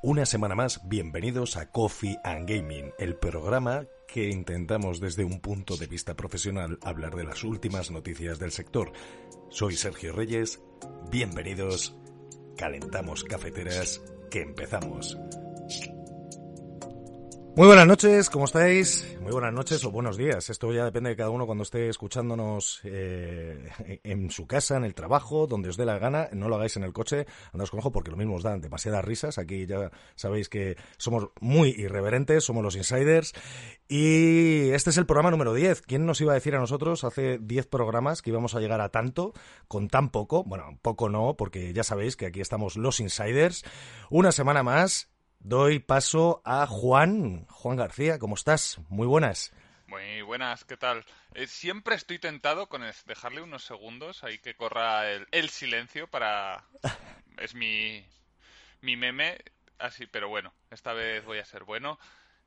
Una semana más, bienvenidos a Coffee and Gaming, el programa que intentamos desde un punto de vista profesional hablar de las últimas noticias del sector. Soy Sergio Reyes, bienvenidos, calentamos cafeteras, que empezamos. Muy buenas noches, ¿cómo estáis? Muy buenas noches o buenos días. Esto ya depende de cada uno cuando esté escuchándonos eh, en su casa, en el trabajo, donde os dé la gana. No lo hagáis en el coche, andaos con ojo porque lo mismo os dan demasiadas risas. Aquí ya sabéis que somos muy irreverentes, somos los insiders. Y este es el programa número 10. ¿Quién nos iba a decir a nosotros hace 10 programas que íbamos a llegar a tanto con tan poco? Bueno, poco no, porque ya sabéis que aquí estamos los insiders. Una semana más doy paso a Juan. Juan García, ¿cómo estás? Muy buenas. Muy buenas, ¿qué tal? Eh, siempre estoy tentado con dejarle unos segundos ahí que corra el, silencio para... Es mi, mi meme, así, pero bueno, esta vez voy a ser bueno.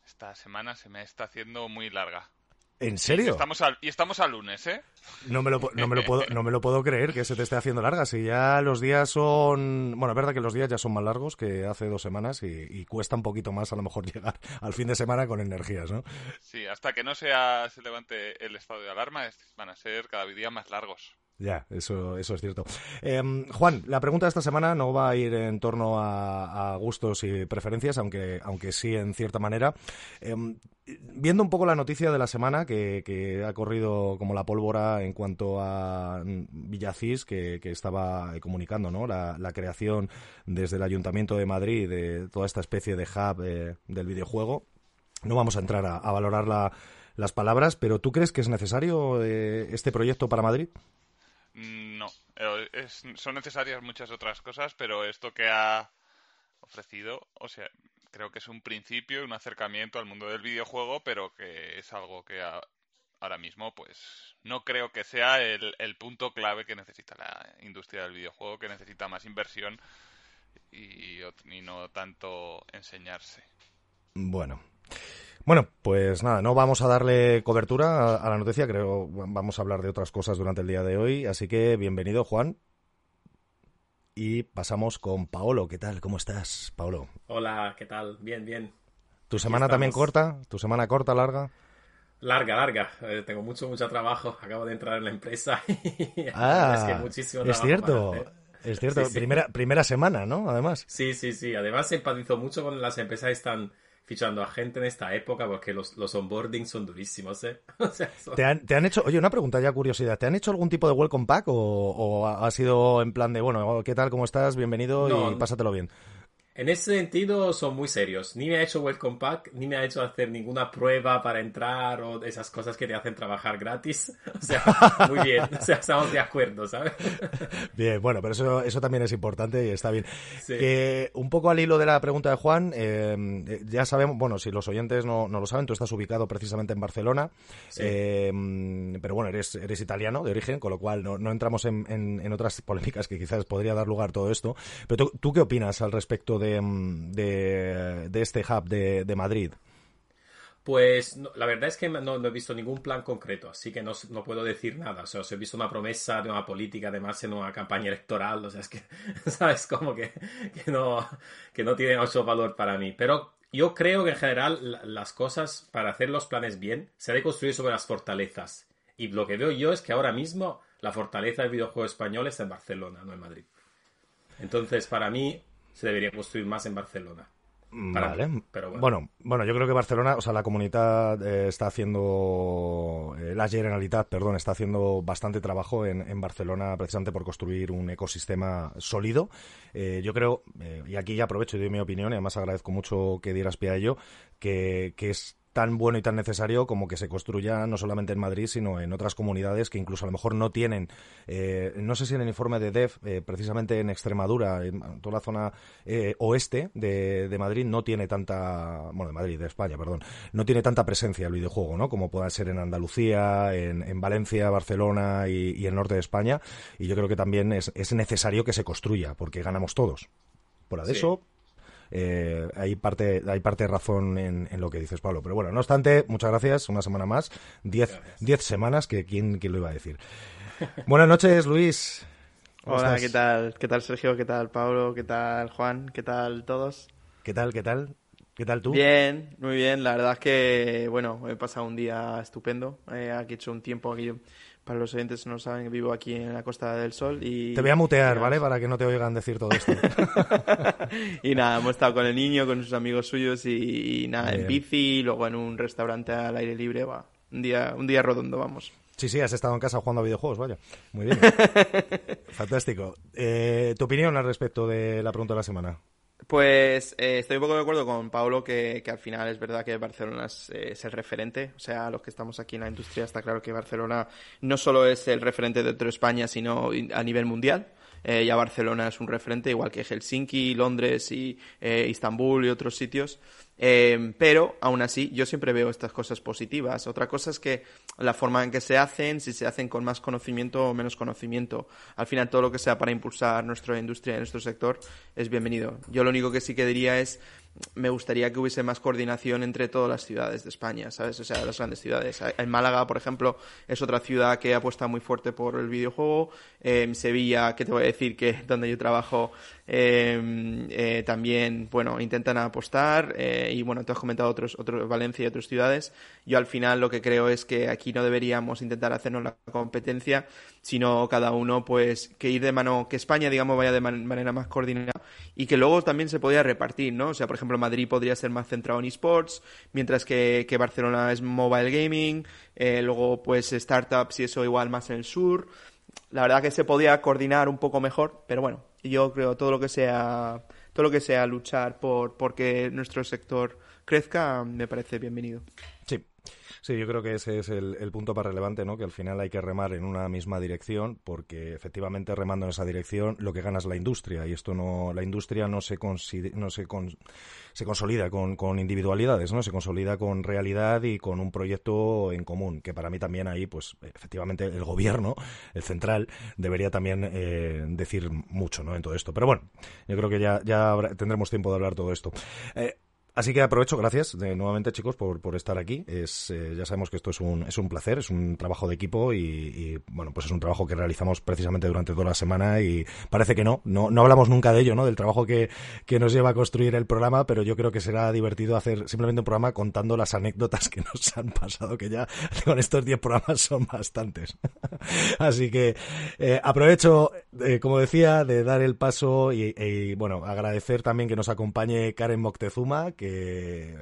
Esta semana se me está haciendo muy larga. ¿En serio? Y estamos, al, y estamos a lunes, ¿eh? No me, lo, no, me lo puedo, no me lo puedo creer que se te esté haciendo larga. Si ya los días son... Bueno, es verdad que los días ya son más largos que hace dos semanas y, cuesta un poquito más a lo mejor llegar al fin de semana con energías, ¿no? Sí, hasta que no sea, se levante el estado de alarma van a ser cada día más largos. Ya, eso, eso es cierto. Em, Juan, la pregunta de esta semana no va a ir en torno a, gustos y preferencias, aunque, aunque sí en cierta manera. Em, viendo un poco la noticia de la semana que, ha corrido como la pólvora en cuanto a Villacís, que, estaba comunicando ¿no? La, creación desde el Ayuntamiento de Madrid de toda esta especie de hub eh, del videojuego. No vamos a entrar a, valorar las palabras, pero ¿tú crees que es necesario eh, este proyecto para Madrid? Mm, no, eh, son necesarias muchas otras cosas, pero esto que ha ofrecido, o sea, creo que es un principio, un acercamiento al mundo del videojuego, pero que es algo que ahora mismo, pues, no creo que sea el, punto clave que necesita la industria del videojuego, que necesita más inversión y no tanto enseñarse. Bueno. Bueno, pues nada, no vamos a darle cobertura a, la noticia, creo vamos a hablar de otras cosas durante el día de hoy, así que bienvenido Juan. Y pasamos con Paolo, ¿qué tal? ¿Cómo estás, Paolo? Hola, ¿qué tal? Bien, bien. ¿Tu semana también corta? ¿Tu semana corta, larga? Larga, larga. Eh, tengo mucho, mucho trabajo. Acabo de entrar en la empresa. ah, es, que muchísimo es cierto. Es cierto, primera, primera semana, ¿no? Además. Sí, sí, sí. Además empatizo mucho con las empresas están fichando a gente en esta época porque los, los onboarding son durísimos, ¿eh? ¿Te, han, ¿Te, han, hecho, oye, una pregunta ya curiosidad, ¿te han hecho algún tipo de welcome pack o, ha sido en plan de, bueno, ¿qué tal, cómo estás? Bienvenido y pásatelo bien? En ese sentido son muy serios. Ni me ha hecho welcome pack, ni me ha hecho hacer ninguna prueba para entrar o esas cosas que te hacen trabajar gratis. O sea, muy bien. O sea, estamos de acuerdo, ¿sabes? Bien, bueno, pero eso, eso también es importante y está bien. un poco al hilo de la pregunta de Juan, eh, ya sabemos, bueno, si los oyentes no, no, lo saben, tú estás ubicado precisamente en Barcelona, eh, pero bueno, eres, eres italiano de origen, con lo cual no, no entramos en, en, otras polémicas que quizás podría dar lugar todo esto. Pero tú, ¿tú qué opinas al respecto de, de, este hub de, Madrid? Pues la verdad es que no, he visto ningún plan concreto, así que no, puedo decir nada. O sea, he visto una promesa de una política, además en una campaña electoral. O sea, es que, ¿sabes? Como que, que, no, que no tiene mucho valor para mí. Pero yo creo que en general las cosas, para hacer los planes bien, se debe construir sobre las fortalezas. Y lo que veo yo es que ahora mismo la fortaleza del videojuego español está en Barcelona, no en Madrid. Entonces, para mí, se debería construir más en Barcelona. vale, pero bueno. bueno. yo creo que Barcelona, o sea, la comunidad eh, está haciendo, eh, la Generalitat, perdón, está haciendo bastante trabajo en, en Barcelona precisamente por construir un ecosistema sólido. Eh, yo creo, y aquí ya aprovecho y doy mi opinión, y además agradezco mucho que dieras pie a ello, que, que es tan bueno y tan necesario como que se construya no solamente en Madrid, sino en otras comunidades que incluso a lo mejor no tienen, eh, no sé si en el informe de DEF, eh, precisamente en Extremadura, en toda la zona eh, oeste de, de, Madrid, no tiene tanta, bueno, de Madrid, de España, perdón, no tiene tanta presencia el videojuego, ¿no? Como pueda ser en Andalucía, en, en Valencia, Barcelona y, y, el norte de España. Y yo creo que también es, es necesario que se construya, porque ganamos todos. Por eso, eh, hay parte hay parte de razón en, lo que dices, Pablo. Pero bueno, no obstante, muchas gracias, una semana más, diez, diez semanas, que ¿quién, quién lo iba a decir. Buenas noches, Luis. Hola, ¿qué tal? ¿Qué tal, Sergio? ¿Qué tal, Pablo? ¿Qué tal, Juan? ¿Qué tal todos? ¿Qué tal, qué tal? ¿Qué tal tú? Bien, muy bien. La verdad es que, bueno, he pasado un día estupendo. Eh, aquí he hecho un tiempo aquí. Para los oyentes no saben, vivo aquí en la Costa del Sol y... Te voy a mutear, ¿vale? Para que no te oigan decir todo esto. y nada, hemos estado con el niño, con sus amigos suyos y, nada, en bici, luego en un restaurante al aire libre, va. Un día, un día redondo, vamos. Sí, sí, has estado en casa jugando a videojuegos, vaya. Muy bien. Fantástico. Eh, ¿Tu opinión al respecto de la pregunta de la semana? Pues eh, estoy un poco de acuerdo con Pablo que, al final es verdad que Barcelona es, el referente. O sea, los que estamos aquí en la industria está claro que Barcelona no solo es el referente dentro de España, sino a nivel mundial. Eh, ya Barcelona es un referente, igual que Helsinki, Londres y eh, Istambul y otros sitios. Eh, pero aún así, yo siempre veo estas cosas positivas. Otra cosa es que la forma en que se hacen, si se hacen con más conocimiento o menos conocimiento. Al final, todo lo que sea para impulsar nuestra industria, nuestro sector, es bienvenido. Yo lo único que sí que diría es me gustaría que hubiese más coordinación entre todas las ciudades de España, ¿sabes? O sea, las grandes ciudades. En Málaga, por ejemplo, es otra ciudad que apuesta muy fuerte por el videojuego. En Sevilla, que te voy a decir que donde yo trabajo, em, eh, también, bueno, intentan apostar. Eh, y bueno, tú has comentado otros, otros, Valencia y otras ciudades. Yo al final lo que creo es que aquí no deberíamos intentar hacernos la competencia, sino cada uno, pues, que ir de mano, que España, digamos, vaya de manera más coordinada y que luego también se podía repartir, ¿no? O sea, por ejemplo, Madrid podría ser más centrado en esports, mientras que, que Barcelona es mobile gaming, eh, luego pues startups y eso igual más en el sur. La verdad que se podía coordinar un poco mejor, pero bueno, yo creo todo lo que sea todo lo que sea luchar por porque nuestro sector crezca me parece bienvenido. Sí, Sí, yo creo que ese es el, punto más relevante, ¿no? Que al final hay que remar en una misma dirección, porque efectivamente remando en esa dirección lo que gana es la industria y esto no, la industria no se no se, se consolida con, con, individualidades, ¿no? Se consolida con realidad y con un proyecto en común, que para mí también ahí, pues efectivamente el gobierno, el central, debería también eh, decir mucho, ¿no? En todo esto. Pero bueno, yo creo que ya, ya tendremos tiempo de hablar todo esto. Eh, Así que aprovecho, gracias de, nuevamente chicos por, por estar aquí. Es, eh, ya sabemos que esto es un, es un placer, es un trabajo de equipo y, bueno, pues es un trabajo que realizamos precisamente durante toda la semana y parece que no, no, no hablamos nunca de ello, ¿no? Del trabajo que, que nos lleva a construir el programa, pero yo creo que será divertido hacer simplemente un programa contando las anécdotas que nos han pasado, que ya con estos 10 programas son bastantes. Así que eh, aprovecho, eh, como decía, de dar el paso y, y, bueno, agradecer también que nos acompañe Karen Moctezuma, que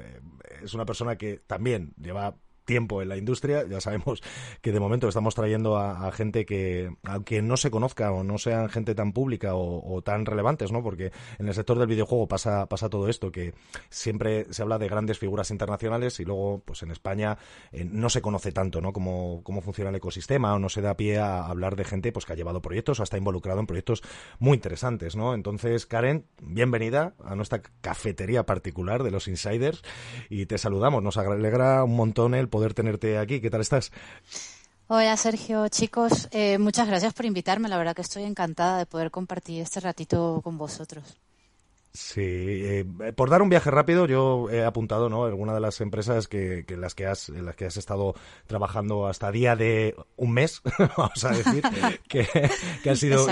es una persona que también lleva tiempo en la industria. Ya sabemos que de momento estamos trayendo a, gente que, aunque no se conozca o no sean gente tan pública o, tan relevantes, ¿no? Porque en el sector del videojuego pasa, pasa todo esto, que siempre se habla de grandes figuras internacionales y luego, pues en España eh, no se conoce tanto, ¿no? Cómo, cómo funciona el ecosistema o no se da pie a hablar de gente pues que ha llevado proyectos o está involucrado en proyectos muy interesantes, ¿no? Entonces, Karen, bienvenida a nuestra cafetería particular de los insiders y te saludamos. Nos alegra un montón el poder poder tenerte aquí. ¿Qué tal estás? Hola Sergio, chicos, eh, muchas gracias por invitarme. La verdad que estoy encantada de poder compartir este ratito con vosotros. Sí, eh, por dar un viaje rápido, yo he apuntado, ¿no? Alguna de las empresas que, que, las que has, en las que has estado trabajando hasta día de un mes, vamos a decir, que, que han sido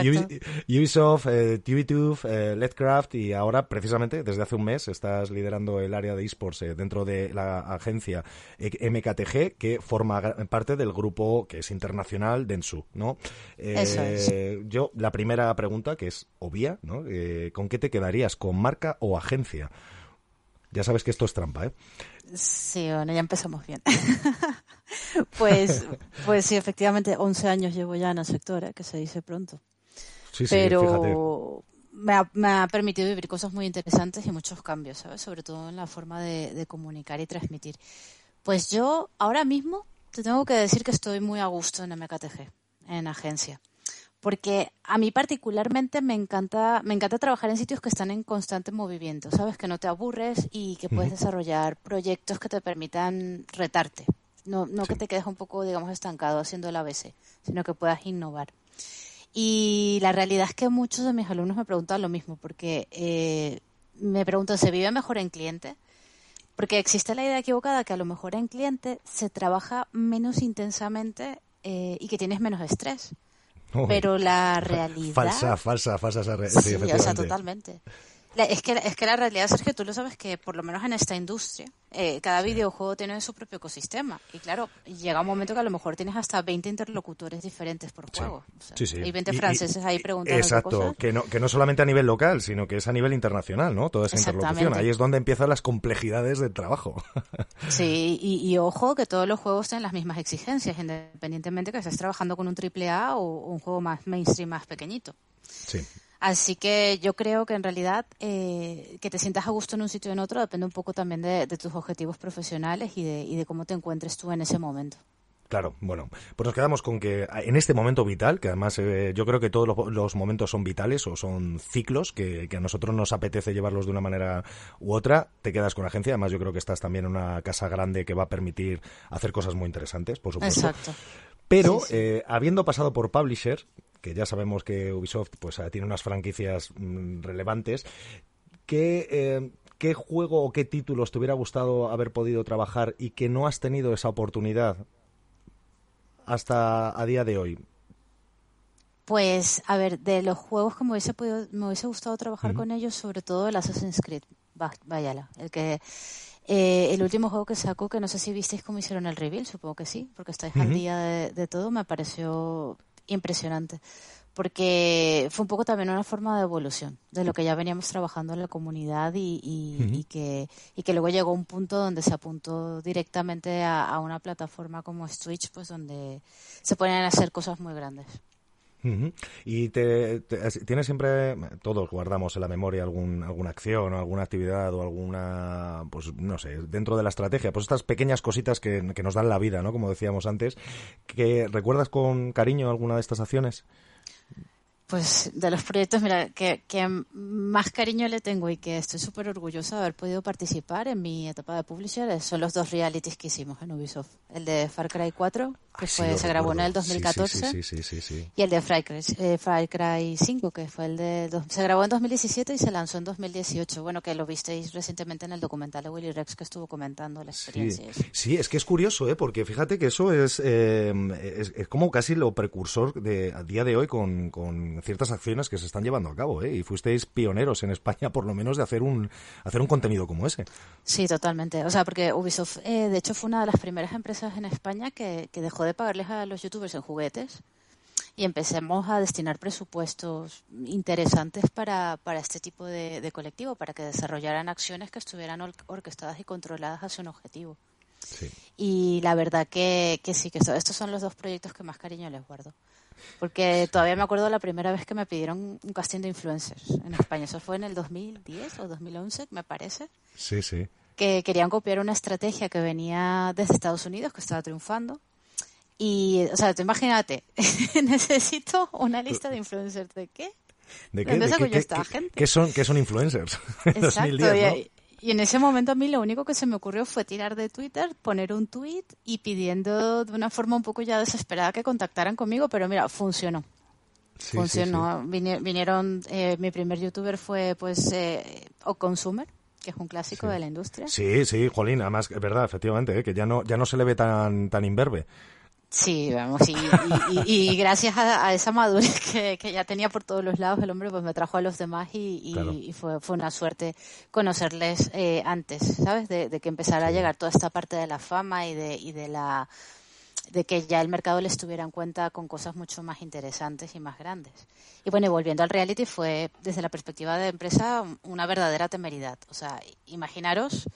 Ubisoft, eh, TVTube, eh, Letcraft y ahora, precisamente, desde hace un mes, estás liderando el área de esports eh, dentro de la agencia MKTG, que forma parte del grupo que es internacional Densu, ¿no? Eso es. Yo, la primera pregunta, que es obvia, ¿no? ¿Con qué te quedarías? con marca o agencia. Ya sabes que esto es trampa, ¿eh? Sí, bueno, ya empezamos bien. pues, pues sí, efectivamente, 11 años llevo ya en el sector, ¿eh? que se dice pronto. Sí, Pero me ha, me ha, permitido vivir cosas muy interesantes y muchos cambios, ¿sabes? Sobre todo en la forma de, de comunicar y transmitir. Pues yo ahora mismo te tengo que decir que estoy muy a gusto en MKTG, en agencia porque a mí particularmente me encanta, me encanta trabajar en sitios que están en constante movimiento, ¿sabes? Que no te aburres y que puedes desarrollar proyectos que te permitan retarte. No, no que te quedes un poco, digamos, estancado haciendo el ABC, sino que puedas innovar. Y la realidad es que muchos de mis alumnos me preguntan lo mismo, porque eh, me preguntan, ¿se vive mejor en cliente? Porque existe la idea equivocada que a lo mejor en cliente se trabaja menos intensamente eh, y que tienes menos estrés pero la realidad... Falsa, falsa, falsa esa realidad. Sí, o sea, totalmente. Es, que, es que la realidad, Sergio, tú lo sabes que por lo menos en esta industria, eh, cada videojuego tiene su propio ecosistema. Y claro, llega un momento que a lo mejor tienes hasta 20 interlocutores diferentes por juego. sí, sí. Hay 20 franceses ahí preguntando. Exacto, Que, no, que no solamente a nivel local, sino que es a nivel internacional, ¿no? Toda esa interlocución. Ahí es donde empiezan las complejidades del trabajo. sí, y, ojo que todos los juegos tienen las mismas exigencias, independientemente que estés trabajando con un AAA o un juego más mainstream, más pequeñito. Sí. Así que yo creo que en realidad eh, que te sientas a gusto en un sitio o en otro depende un poco también de, tus objetivos profesionales y de, y de, cómo te encuentres tú en ese momento. Claro, bueno, pues nos quedamos con que en este momento vital, que además eh, yo creo que todos los, momentos son vitales o son ciclos que, a nosotros nos apetece llevarlos de una manera u otra, te quedas con agencia. Además, yo creo que estás también en una casa grande que va a permitir hacer cosas muy interesantes, por supuesto. Exacto. Pero eh, habiendo pasado por Publisher, que ya sabemos que Ubisoft pues eh, tiene unas franquicias mm, relevantes, ¿qué, eh, ¿qué juego o qué títulos te hubiera gustado haber podido trabajar y que no has tenido esa oportunidad hasta a día de hoy? Pues, a ver, de los juegos que me hubiese, podido, me hubiese gustado trabajar con ellos, sobre todo el Assassin's Creed, Vayala, el que eh, el último juego que sacó, que no sé si visteis cómo hicieron el reveal, supongo que sí, porque estáis al día de, todo, me pareció impresionante. Porque fue un poco también una forma de evolución de lo que ya veníamos trabajando en la comunidad y, que, y que luego llegó un punto donde se apuntó directamente a, una plataforma como Twitch, pues donde se ponen a hacer cosas muy grandes. Y te, tienes siempre, todos guardamos en la memoria algún, alguna acción o alguna actividad o alguna, pues no sé, dentro de la estrategia, pues estas pequeñas cositas que, que nos dan la vida, ¿no? Como decíamos antes, que recuerdas con cariño alguna de estas acciones. Pues de los proyectos, mira, que, más cariño le tengo y que estoy súper orgullosa de haber podido participar en mi etapa de publisher son los dos realities que hicimos en Ubisoft. El de Far Cry 4, que fue, se grabó en el 2014, y el de Far Cry, eh, Far Cry 5, que fue el de... se grabó en 2017 y se lanzó en 2018. Bueno, que lo visteis recientemente en el documental de Willy Rex que estuvo comentando la experiencia. Sí, es que es curioso, ¿eh? porque fíjate que eso es, eh, es, como casi lo precursor de, a día de hoy con ciertas acciones que se están llevando a cabo, ¿eh? Y fuisteis pioneros en España, por lo menos, de hacer un, hacer un contenido como ese. Sí, totalmente. O sea, porque Ubisoft, eh, de hecho, fue una de las primeras empresas en España que, que dejó de pagarles a los youtubers en juguetes y empecemos a destinar presupuestos interesantes para, para este tipo de, de, colectivo, para que desarrollaran acciones que estuvieran orquestadas y controladas hacia un objetivo. Sí. Y la verdad que, que sí, que estos son los dos proyectos que más cariño les guardo. Porque todavía me acuerdo la primera vez que me pidieron un casting de influencers en España. Eso fue en el 2010 o 2011, me parece. Sí, sí. Que querían copiar una estrategia que venía desde Estados Unidos, que estaba triunfando. Y, o sea, tú imagínate, necesito una lista de influencers. ¿De qué? ¿De qué? ¿De qué, qué, qué, son, ¿Qué son influencers? Exacto. 2010, y en ese momento a mí lo único que se me ocurrió fue tirar de Twitter, poner un tweet y pidiendo de una forma un poco ya desesperada que contactaran conmigo, pero mira, funcionó. funcionó. Vinieron, eh, mi primer youtuber fue pues eh, O Consumer, que es un clásico de la industria. Sí, sí, Jolín, además es verdad, efectivamente, eh, que ya no ya no se le ve tan tan imberbe. Sí, vamos, y, gracias a, esa madurez que, ya tenía por todos los lados el hombre, pues me trajo a los demás y, fue, fue una suerte conocerles eh, antes, ¿sabes? De, que empezara a llegar toda esta parte de la fama y de, y de la de que ya el mercado les tuviera en cuenta con cosas mucho más interesantes y más grandes. Y bueno, y volviendo al reality, fue desde la perspectiva de empresa una verdadera temeridad. O sea, imaginaros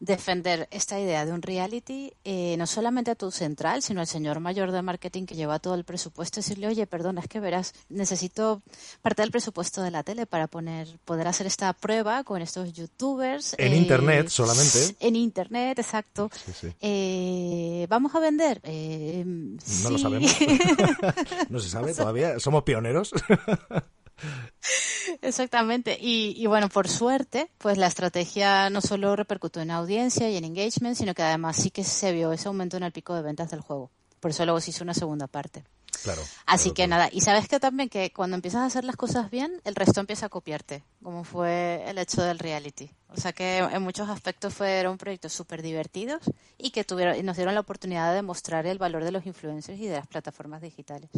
defender esta idea de un reality, eh, no solamente a tu central, sino al señor mayor de marketing que lleva todo el presupuesto, decirle, oye, perdona, es que verás, necesito parte del presupuesto de la tele para poner, poder hacer esta prueba con estos youtubers. En Internet solamente. En Internet, exacto. Eh, ¿Vamos a vender? Eh, no lo sabemos. no se sabe todavía. Somos pioneros. Exactamente. Y, bueno, por suerte, pues la estrategia no solo repercutió en audiencia y en engagement, sino que además sí que se vio ese aumento en el pico de ventas del juego. Por eso luego se hizo una segunda parte. Claro. Así que nada, y sabes que también que cuando empiezas a hacer las cosas bien, el resto empieza a copiarte, como fue el hecho del reality. O sea que en muchos aspectos fueron proyectos súper divertidos y que tuvieron, y nos dieron la oportunidad de demostrar el valor de los influencers y de las plataformas digitales.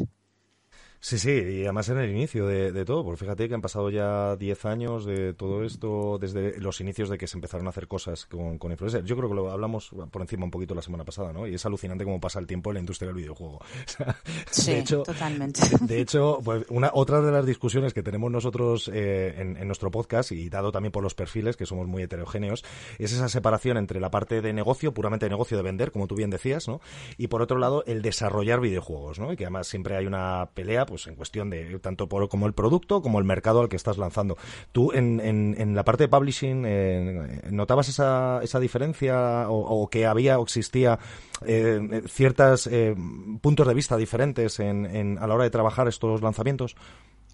Sí, sí, y además en el inicio de, todo, porque fíjate que han pasado ya 10 años de todo esto, desde los inicios de que se empezaron a hacer cosas con, con influencers. Yo creo que lo hablamos por encima un poquito la semana pasada, ¿no? Y es alucinante cómo pasa el tiempo en la industria del videojuego. sí, hecho, totalmente. De hecho, pues una, otra de las discusiones que tenemos nosotros eh, en, nuestro podcast, y dado también por los perfiles, que somos muy heterogéneos, es esa separación entre la parte de negocio, puramente de negocio de vender, como tú bien decías, ¿no? Y por otro lado, el desarrollar videojuegos, ¿no? Y que además siempre hay una pelea pues en cuestión de tanto por, como el producto como el mercado al que estás lanzando. ¿Tú en, en, la parte de publishing eh, notabas esa, esa diferencia o, que había o existía eh, ciertos eh, puntos de vista diferentes en, a la hora de trabajar estos lanzamientos?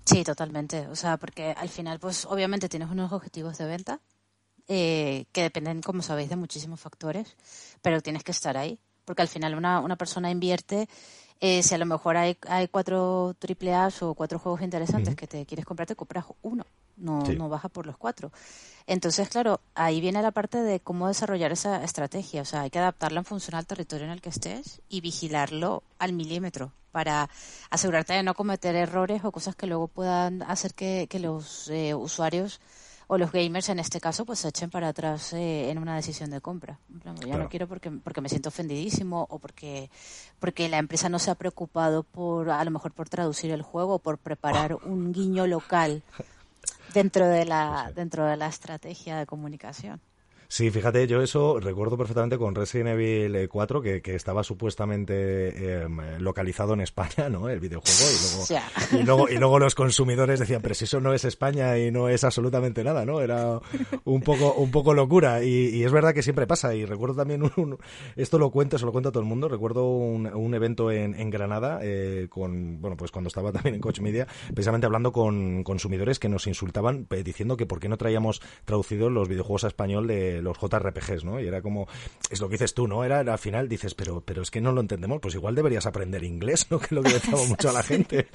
Sí, totalmente. O sea, porque al final, pues obviamente tienes unos objetivos de venta que dependen, como sabéis, de muchísimos factores, pero tienes que estar ahí. Porque al final una, una persona invierte eh, si a lo mejor hay, hay cuatro triple o cuatro juegos interesantes que te quieres comprar, te compras uno, no, no baja por los cuatro. Entonces, claro, ahí viene la parte de cómo desarrollar esa estrategia. O sea, hay que adaptarla en función al territorio en el que estés y vigilarlo al milímetro para asegurarte de no cometer errores o cosas que luego puedan hacer que, que los eh, usuarios o los gamers en este caso pues se echen para atrás eh, en una decisión de compra. Ya no quiero porque, porque me siento ofendidísimo o porque, porque la empresa no se ha preocupado por, a lo mejor por traducir el juego o por preparar un guiño local dentro de la, dentro de la estrategia de comunicación. Sí, fíjate, yo eso recuerdo perfectamente con Resident Evil 4, que, que estaba supuestamente em, localizado en España, ¿no? El videojuego, y luego, y luego, y luego los consumidores decían, pero si eso no es España y no es absolutamente nada, ¿no? Era un poco, un poco locura, y, es verdad que siempre pasa, y recuerdo también, un, esto lo cuento, se lo cuento a todo el mundo, recuerdo un, un evento en, en Granada, eh, con, bueno, pues cuando estaba también en Coach Media, precisamente hablando con consumidores que nos insultaban diciendo que por qué no traíamos traducidos los videojuegos a español de los JRPGs, ¿no? Y era como, es lo que dices tú, ¿no? Era, al final dices, pero, pero es que no lo entendemos, pues igual deberías aprender inglés, ¿no? Que es lo que decía mucho a la gente.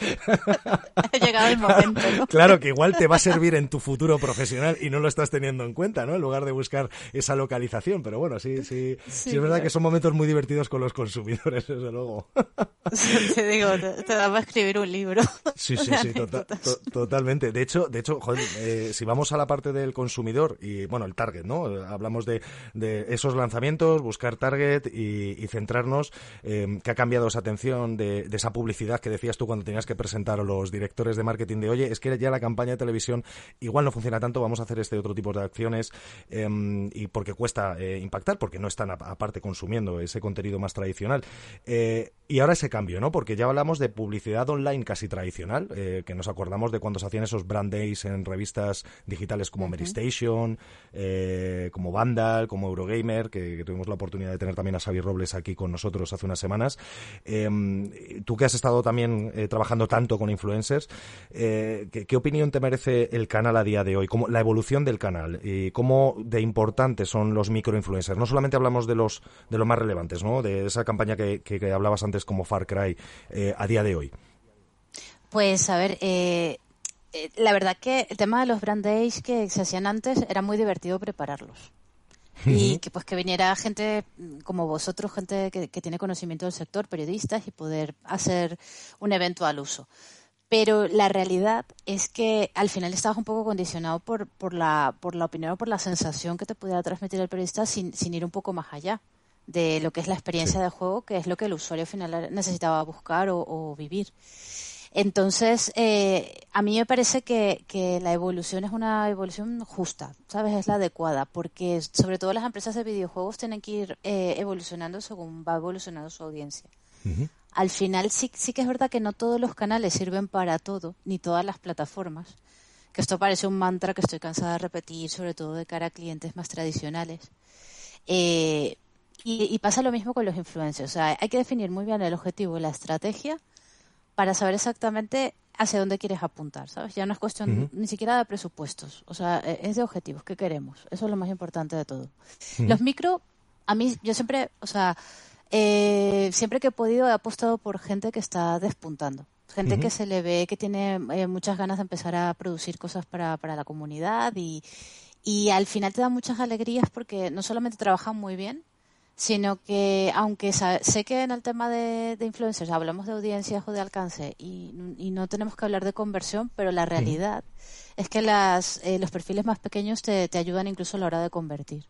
Ha llegado el momento, ¿no? Claro, que igual te va a servir en tu futuro profesional y no lo estás teniendo en cuenta, ¿no? En lugar de buscar esa localización, pero bueno, sí, sí, sí, es verdad que son momentos muy divertidos con los consumidores, desde luego. te digo, te, daba a escribir un libro. Sí, sí, sí, tota, totalmente. De hecho, de hecho, joder, eh, si vamos a la parte del consumidor y, bueno, el target, ¿no? Hablamos de, esos lanzamientos, buscar target y, centrarnos, eh, que ha cambiado esa atención de, esa publicidad que decías tú cuando tenías que presentar a los directores de marketing de, oye, es que ya la campaña de televisión igual no funciona tanto, vamos a hacer este otro tipo de acciones em, y porque cuesta eh, impactar, porque no están aparte consumiendo ese contenido más tradicional. Eh, y ahora ese cambio, ¿no? Porque ya hablamos de publicidad online casi tradicional, que nos acordamos de cuando se hacían esos brand days en revistas digitales como Mary Station, como Vandal, como Eurogamer, que, tuvimos la oportunidad de tener también a Xavi Robles aquí con nosotros hace unas semanas. Em, tú que has estado también eh, trabajando tanto con influencers, eh, ¿qué, opinión te merece el canal a día de hoy? Como la evolución del canal y cómo de importantes son los microinfluencers. No solamente hablamos de los de los más relevantes, ¿no? De esa campaña que, hablabas antes como Far Cry eh, a día de hoy. Pues a ver, la verdad que el tema de los brand days que se hacían antes era muy divertido prepararlos. Y que pues que viniera gente como vosotros, gente que, tiene conocimiento del sector, periodistas, y poder hacer un evento al uso. Pero la realidad es que al final estabas un poco condicionado por, por, la, por la opinión o por la sensación que te pudiera transmitir el periodista sin, sin ir un poco más allá de lo que es la experiencia de juego, que es lo que el usuario final necesitaba buscar o, o vivir. Entonces, eh, a mí me parece que, la evolución es una evolución justa, ¿sabes? Es la adecuada, porque sobre todo las empresas de videojuegos tienen que ir eh, evolucionando según va evolucionando su audiencia. Al final sí, sí que es verdad que no todos los canales sirven para todo, ni todas las plataformas. Que esto parece un mantra que estoy cansada de repetir, sobre todo de cara a clientes más tradicionales. Eh, y, y, pasa lo mismo con los influencers. O sea, hay que definir muy bien el objetivo la estrategia para saber exactamente hacia dónde quieres apuntar, ¿sabes? Ya no es cuestión ni siquiera de presupuestos, o sea, e-, es de objetivos, ¿qué queremos? Eso es lo más importante de todo. Los micro, a mí, yo siempre, o sea, eh, siempre que he podido he apostado por gente que está despuntando, gente que se le ve que tiene eh, muchas ganas de empezar a producir cosas para, para la comunidad y, y al final te da muchas alegrías porque no solamente trabajan muy bien, sino que aunque sé que en el tema de, influencers hablamos de audiencias o de alcance y, no tenemos que hablar de conversión, pero la realidad es que las, eh, los perfiles más pequeños te, te ayudan incluso a la hora de convertir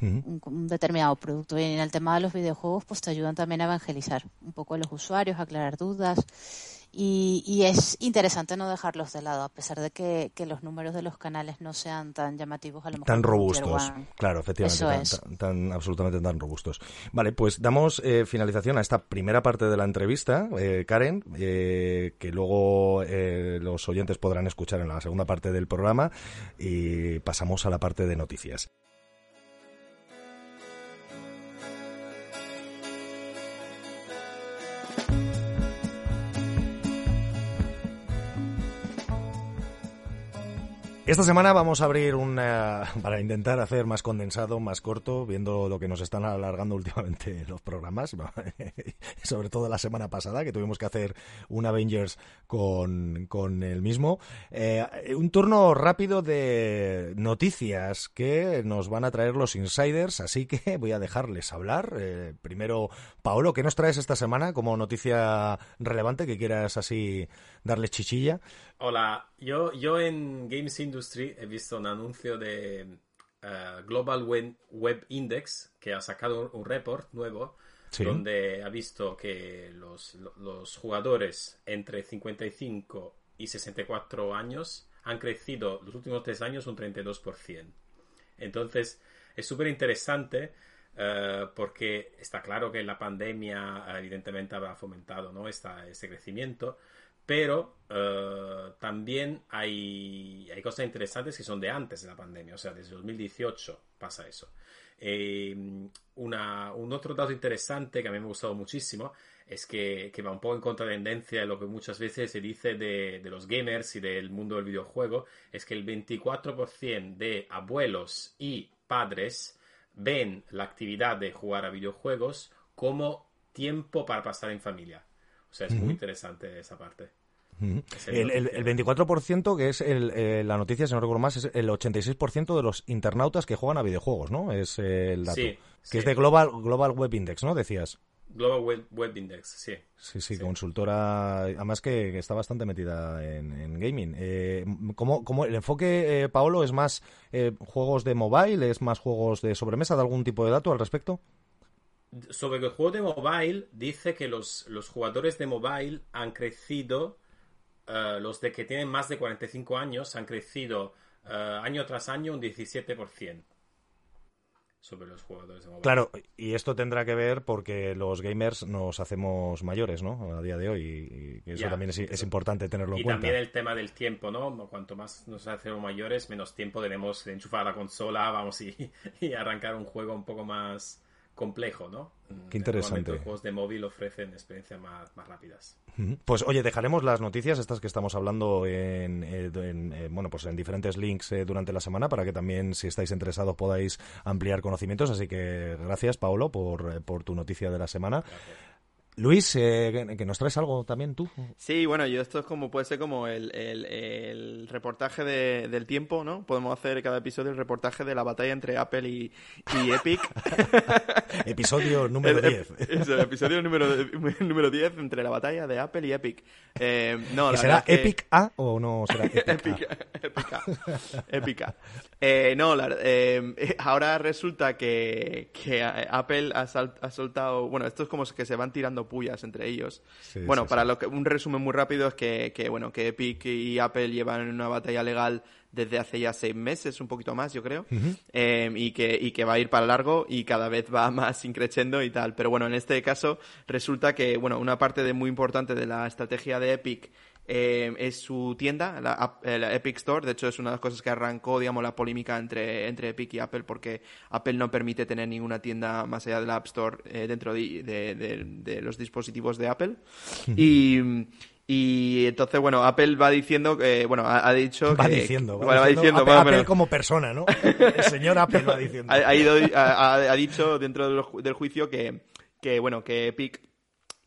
un, determinado producto. Y en el tema de los videojuegos, pues te ayudan también a evangelizar un poco a los usuarios, a aclarar dudas. Y, es interesante no dejarlos de lado, a pesar de que, los números de los canales no sean tan llamativos a lo mejor. Tan robustos, claro, efectivamente, tan, absolutamente tan robustos. Vale, pues damos eh, finalización a esta primera parte de la entrevista, eh, Karen, eh, que luego los oyentes podrán escuchar en la segunda parte del programa y pasamos a la parte de noticias. Esta semana vamos a abrir una para intentar hacer más condensado, más corto, viendo lo que nos están alargando últimamente los programas, sobre todo la semana pasada que tuvimos que hacer un Avengers con, con el mismo. Eh, un turno rápido de noticias que nos van a traer los insiders, así que voy a dejarles hablar. Eh, primero, Paolo, ¿qué nos traes esta semana como noticia relevante que quieras así darle chichilla? Hola, yo, yo en Games Industry he visto un anuncio de eh, Global Web Index que ha sacado un report nuevo donde ha visto que los, los, jugadores entre 55 y 64 años han crecido los últimos tres años un 32%. Entonces, es súper interesante eh, porque está claro que la pandemia evidentemente habrá fomentado ¿no? Esta, este crecimiento, pero eh, también hay, hay, cosas interesantes que son de antes de la pandemia, o sea, desde 2018 pasa eso. Eh, una, un otro dato interesante que a mí me ha gustado muchísimo es que, que va un poco en contratendencia de lo que muchas veces se dice de, de, los gamers y del mundo del videojuego, es que el 24% de abuelos y padres ven la actividad de jugar a videojuegos como tiempo para pasar en familia. O sea, es muy interesante esa parte. El, el, 24%, que es eh, la noticia, si no recuerdo más, es el 86% de los internautas que juegan a videojuegos, ¿no? Es el dato. que es de Global, Global Web Index, ¿no? Decías. Global Web, Index, sí. Sí, sí, consultora, además que, está bastante metida en, gaming. Eh, ¿cómo, el enfoque, eh, Paolo, es más juegos de mobile, es más juegos de sobremesa, de algún tipo de dato al respecto? Sobre el juego de mobile, dice que los, los jugadores de mobile han crecido eh, los de que tienen más de 45 años han crecido eh, año tras año un 17% sobre los jugadores de Claro, y esto tendrá que ver porque los gamers nos hacemos mayores, ¿no? A día de hoy, y, eso también es, importante tenerlo en cuenta. Y también el tema del tiempo, ¿no? Cuanto más nos hacemos mayores, menos tiempo tenemos de enchufar la consola, vamos, y, y arrancar un juego un poco más complejo, ¿no? Qué interesante. Los juegos de móvil ofrecen experiencias más, rápidas. Pues oye, dejaremos las noticias, estas que estamos hablando en, eh, eh, bueno, pues en diferentes links eh, durante la semana para que también, si estáis interesados, podáis ampliar conocimientos. Así que gracias, Paolo, por, por tu noticia de la semana. Luis, eh, que nos traes algo también tú. Sí, bueno, yo esto es como puede ser como el, reportaje del tiempo, ¿no? Podemos hacer cada episodio el reportaje de la batalla entre Apple y, Epic. episodio número 10. Es el episodio número, número 10 entre la batalla de Apple y Epic. Eh, no, ¿Será Epic A o no será Epic Epic A? Eh, no, eh, ahora resulta que, Apple ha, ha soltado... Bueno, esto es como que se van tirando pullas entre ellos. bueno, para lo que un resumen muy rápido es que, bueno, que Epic y Apple llevan una batalla legal desde hace ya seis meses, un poquito más, yo creo, em, y, que, y que va a ir para largo y cada vez va más increciendo y tal. Pero bueno, en este caso resulta que, bueno, una parte de muy importante de la estrategia de Epic eh, es su tienda, la, Epic Store. De hecho, es una de las cosas que arrancó, digamos, la polémica entre, entre Epic y Apple, porque Apple no permite tener ninguna tienda más allá de la App Store eh, dentro de, los dispositivos de Apple. y. Y entonces, bueno, Apple va diciendo que, bueno, ha, dicho va Diciendo, va, diciendo, Apple, como persona, ¿no? El señor Apple va diciendo. Ha, ha, dicho dentro del juicio que, que, bueno, que Epic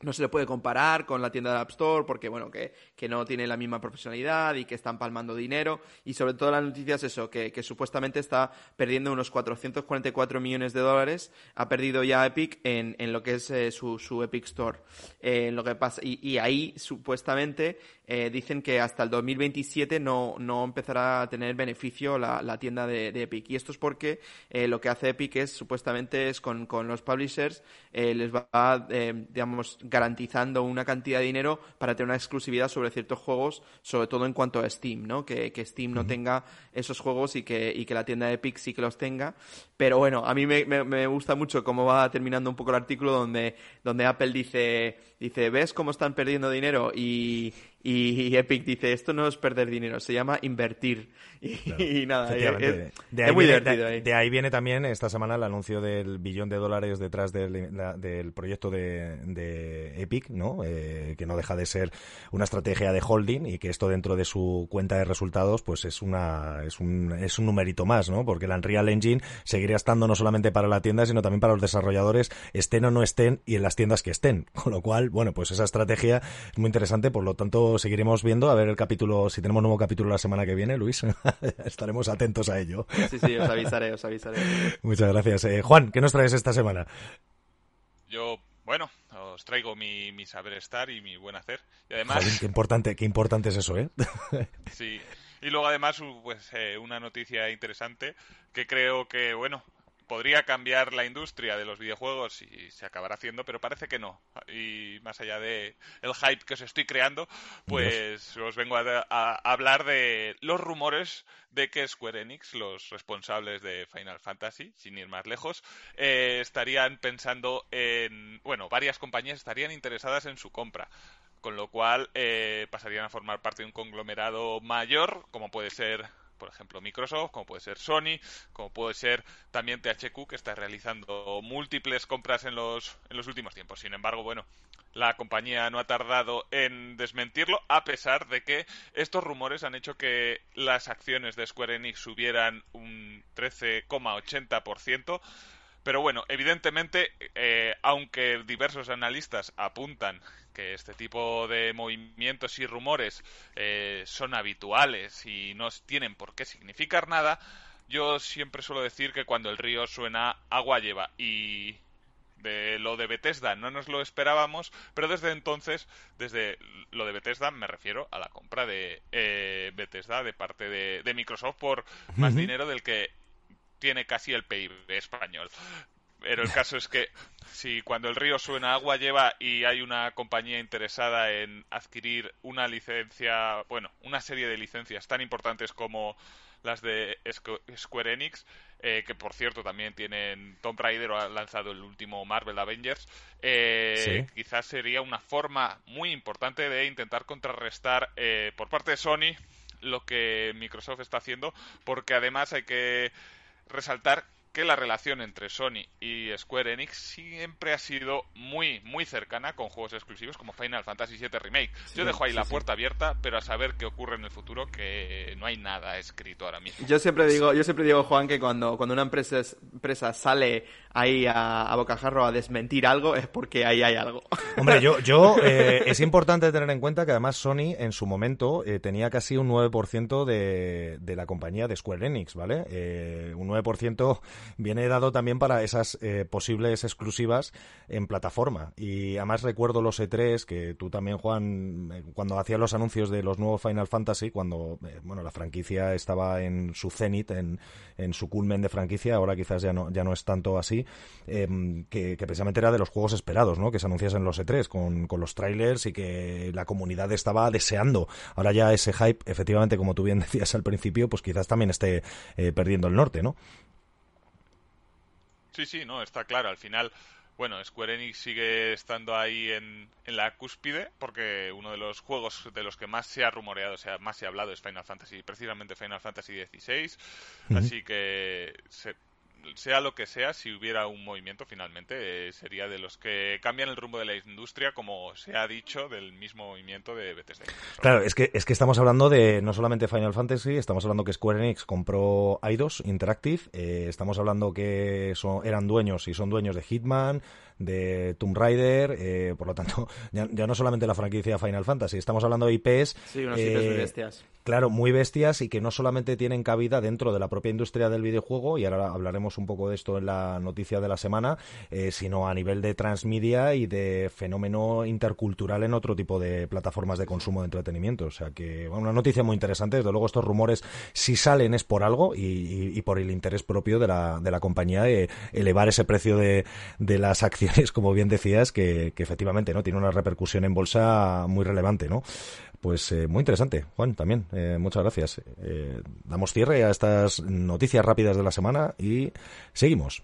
no se le puede comparar con la tienda de App Store porque, bueno, que, que, no tiene la misma profesionalidad y que están palmando dinero. Y sobre todo la noticia es eso, que, que supuestamente está perdiendo unos 444 millones de dólares. Ha perdido ya Epic en, en lo que es eh, su, su, Epic Store. Eh, lo que pasa, y, y ahí supuestamente eh, dicen que hasta el 2027 no, no empezará a tener beneficio la, la tienda de, de, Epic. Y esto es porque eh, lo que hace Epic es supuestamente es con, con los publishers eh, les va, digamos, garantizando una cantidad de dinero para tener una exclusividad sobre ciertos juegos, sobre todo en cuanto a Steam, ¿no? Que, que Steam no tenga esos juegos y que, y que la tienda de Epic sí que los tenga. Pero bueno, a mí me, me, me gusta mucho cómo va terminando un poco el artículo donde, donde Apple dice, dice, ¿ves cómo están perdiendo dinero? Y, y Epic dice, esto no es perder dinero, se llama invertir. Y, claro, y nada, es, de es muy viene, divertido. De, ahí. de, ahí viene también esta semana el anuncio del billón de dólares detrás del, la, del proyecto de, de, Epic, ¿no? Eh, que no deja de ser una estrategia de holding y que esto dentro de su cuenta de resultados pues es una es un, es un numerito más, ¿no? Porque la Unreal Engine seguiría estando no solamente para la tienda, sino también para los desarrolladores, estén o no estén y en las tiendas que estén. Con lo cual, bueno, pues esa estrategia es muy interesante, por lo tanto seguiremos viendo a ver el capítulo, si tenemos nuevo capítulo la semana que viene, Luis, estaremos atentos a ello. Sí, sí, os avisaré, os avisaré. Muchas gracias. Eh, Juan, ¿qué nos traes esta semana? Yo, bueno, os traigo mi, mi saber estar y mi buen hacer. Y además... Joder, qué importante, qué importante es eso, ¿eh? sí. Y luego además, pues eh, una noticia interesante que creo que, bueno, podría cambiar la industria de los videojuegos y se acabará haciendo, pero parece que no. Y más allá de el hype que os estoy creando, pues os vengo a, a, hablar de los rumores de que Square Enix, los responsables de Final Fantasy, sin ir más lejos, eh, estarían pensando en, bueno, varias compañías estarían interesadas en su compra con lo cual eh, pasarían a formar parte de un conglomerado mayor, como puede ser por ejemplo, Microsoft, como puede ser Sony, como puede ser también THQ, que está realizando múltiples compras en los, en los últimos tiempos. Sin embargo, bueno, la compañía no ha tardado en desmentirlo, a pesar de que estos rumores han hecho que las acciones de Square Enix subieran un 13,80%. Pero bueno, evidentemente, eh, aunque diversos analistas apuntan que este tipo de movimientos y rumores eh, son habituales y no tienen por qué significar nada, yo siempre suelo decir que cuando el río suena, agua lleva. Y de lo de Bethesda no nos lo esperábamos, pero desde entonces, desde lo de Bethesda, me refiero a la compra de eh, Bethesda de parte de, de Microsoft por más uh -huh. dinero del que tiene casi el PIB español. Pero el caso es que si cuando el río suena agua lleva y hay una compañía interesada en adquirir una licencia, bueno, una serie de licencias tan importantes como las de Square Enix, eh, que por cierto también tienen Tomb Raider o ha lanzado el último Marvel Avengers, eh, ¿Sí? quizás sería una forma muy importante de intentar contrarrestar eh, por parte de Sony lo que Microsoft está haciendo, porque además hay que resaltar que la relación entre Sony y Square Enix siempre ha sido muy, muy cercana con juegos exclusivos como Final Fantasy VII Remake. Sí, Yo dejo ahí sí, la puerta sí. abierta, pero a saber qué ocurre en el futuro, que no hay nada escrito ahora mismo. Yo siempre digo, yo siempre digo Juan, que cuando, cuando una empresa, empresa sale ahí a, a bocajarro a desmentir algo, es porque ahí hay algo. Hombre, yo, yo eh, es importante tener en cuenta que además Sony en su momento eh, tenía casi un 9% de, de la compañía de Square Enix, ¿vale? Eh, un 9% viene dado también para esas eh, posibles exclusivas en plataforma. Y además recuerdo los E3, que tú también, Juan, eh, cuando hacías los anuncios de los nuevos Final Fantasy, cuando eh, bueno la franquicia estaba en su cenit, en, en, su culmen de franquicia, ahora quizás ya no, ya no es tanto así, que, que, precisamente era de los juegos esperados, ¿no? Que se anunciasen los E3 con, con los trailers y que la comunidad estaba deseando. Ahora ya ese hype, efectivamente, como tú bien decías al principio, pues quizás también esté perdiendo el norte, ¿no? Sí, sí, no, está claro. Al final, bueno, Square Enix sigue estando ahí en, en, la cúspide porque uno de los juegos de los que más se ha rumoreado, o sea, más se ha hablado es Final Fantasy, precisamente Final Fantasy XVI. Uh -huh. Así que se, sea lo que sea, si hubiera un movimiento finalmente, eh, sería de los que cambian el rumbo de la industria, como se ha dicho del mismo movimiento de Bethesda. Claro, es que, es que estamos hablando de no solamente Final Fantasy, estamos hablando que Square Enix compró Eidos Interactive, eh, estamos hablando que son, eran dueños y son dueños de Hitman, de Tomb Raider, eh, por lo tanto, ya, no solamente la franquicia Final Fantasy, estamos hablando de IPs. Sí, unos IPs muy bestias. Claro, muy bestias y que no solamente tienen cabida dentro de la propia industria del videojuego, y ahora hablaremos un poco de esto en la noticia de la semana, eh, sino a nivel de transmedia y de fenómeno intercultural en otro tipo de plataformas de consumo de entretenimiento. O sea que, una noticia muy interesante. Desde luego, estos rumores, si salen, es por algo y, por el interés propio de la, de la compañía de elevar ese precio de, de las acciones, como bien decías, que, que efectivamente no tiene una repercusión en bolsa muy relevante, ¿no? Pues eh, muy interesante, Juan, también. Eh, muchas gracias. Eh, damos cierre a estas noticias rápidas de la semana y seguimos.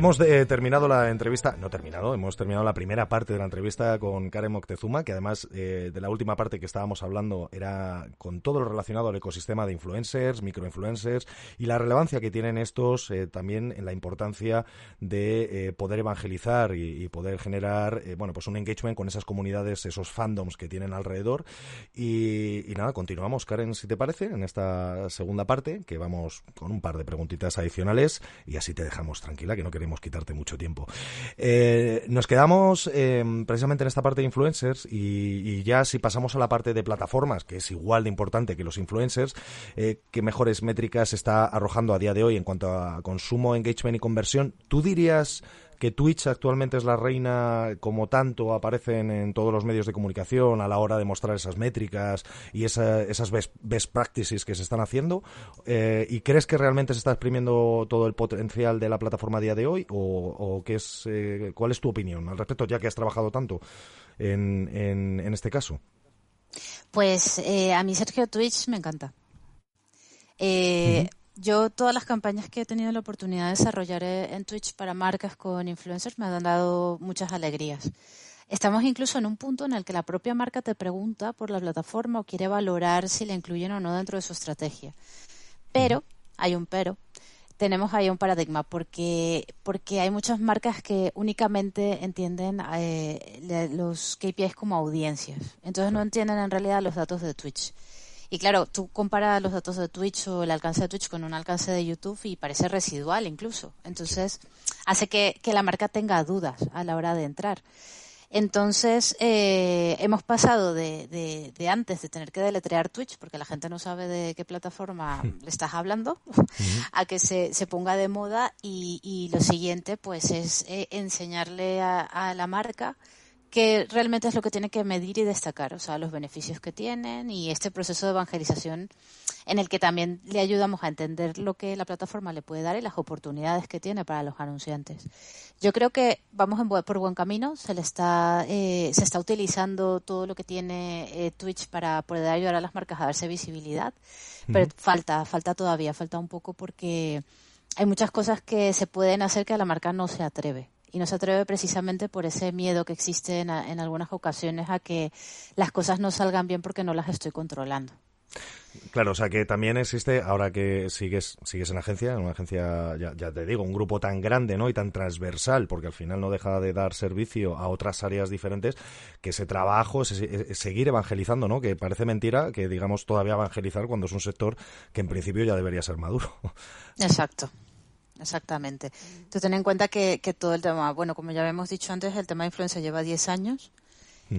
Hemos eh, terminado la entrevista, no terminado, hemos terminado la primera parte de la entrevista con Karen Moctezuma, que además eh, de la última parte que estábamos hablando era con todo lo relacionado al ecosistema de influencers, microinfluencers y la relevancia que tienen estos eh, también en la importancia de poder evangelizar y, poder generar, bueno, pues un engagement con esas comunidades, esos fandoms que tienen alrededor. Y nada, continuamos, Karen, si te parece, en esta segunda parte, que vamos con un par de preguntitas adicionales y así te dejamos tranquila, que no queremos quitarte mucho tiempo. Eh, nos quedamos eh, precisamente en esta parte de influencers y, ya si pasamos a la parte de plataformas, que es igual de importante que los influencers, eh, ¿qué mejores métricas está arrojando a día de hoy en cuanto a consumo, engagement y conversión? ¿Tú dirías que Twitch actualmente es la reina como tanto aparecen en todos los medios de comunicación a la hora de mostrar esas métricas y esas best, practices que se están haciendo? Eh, ¿Y crees que realmente se está exprimiendo todo el potencial de la plataforma a día de hoy? ¿O, qué es, eh, cuál es tu opinión al respecto, ya que has trabajado tanto en, en, este caso? Pues eh, a mí Sergio Twitch me encanta. Eh, yo todas las campañas que he tenido la oportunidad de desarrollar eh, en Twitch para marcas con influencers me han dado muchas alegrías. Estamos incluso en un punto en el que la propia marca te pregunta por la plataforma o quiere valorar si la incluyen o no dentro de su estrategia. Pero, hay un pero, tenemos ahí un paradigma porque, porque hay muchas marcas que únicamente entienden eh, los KPIs como audiencias. Entonces no entienden en realidad los datos de Twitch. Y claro, tú comparas los datos de Twitch o el alcance de Twitch con un alcance de YouTube y parece residual incluso. Entonces, hace que, la marca tenga dudas a la hora de entrar. Entonces, eh, hemos pasado de, de, antes de tener que deletrear Twitch, porque la gente no sabe de qué plataforma le estás hablando, a que se, se ponga de moda y, y lo siguiente, pues, es eh, enseñarle a, a la marca que realmente es lo que tiene que medir y destacar, o sea, los beneficios que tienen y este proceso de evangelización en el que también le ayudamos a entender lo que la plataforma le puede dar y las oportunidades que tiene para los anunciantes. Yo creo que vamos en, por buen camino, se le está eh, se está utilizando todo lo que tiene eh, Twitch para poder ayudar a las marcas a darse visibilidad, pero falta falta todavía, falta un poco porque hay muchas cosas que se pueden hacer que a la marca no se atreve y no se atreve precisamente por ese miedo que existe en, algunas ocasiones a que las cosas no salgan bien porque no las estoy controlando. Claro, o sea que también existe, ahora que sigues, sigues en agencia, en una agencia, ya, te digo, un grupo tan grande ¿no? y tan transversal, porque al final no deja de dar servicio a otras áreas diferentes, que ese trabajo es, seguir evangelizando, ¿no? Que parece mentira que digamos todavía evangelizar cuando es un sector que en principio ya debería ser maduro. Exacto. Exactamente. Tú ten en cuenta que, que todo el tema, bueno, como ya habíamos dicho antes, el tema de influencia lleva 10 años.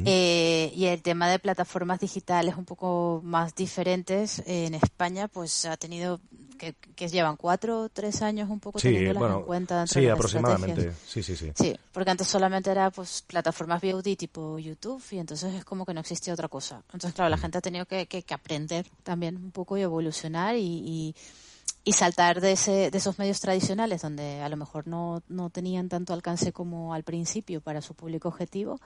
Eh, y el tema de plataformas digitales un poco más diferentes en España, pues ha tenido que, que llevan cuatro o tres años un poco teniéndolas en cuenta. Sí, aproximadamente. Sí, sí, sí. Sí, porque antes solamente era pues plataformas VOD tipo YouTube y entonces es como que no existía otra cosa. Entonces, claro, la gente ha tenido que, que, aprender también un poco y evolucionar y y saltar de, ese, de esos medios tradicionales donde a lo mejor no, no tenían tanto alcance como al principio para su público objetivo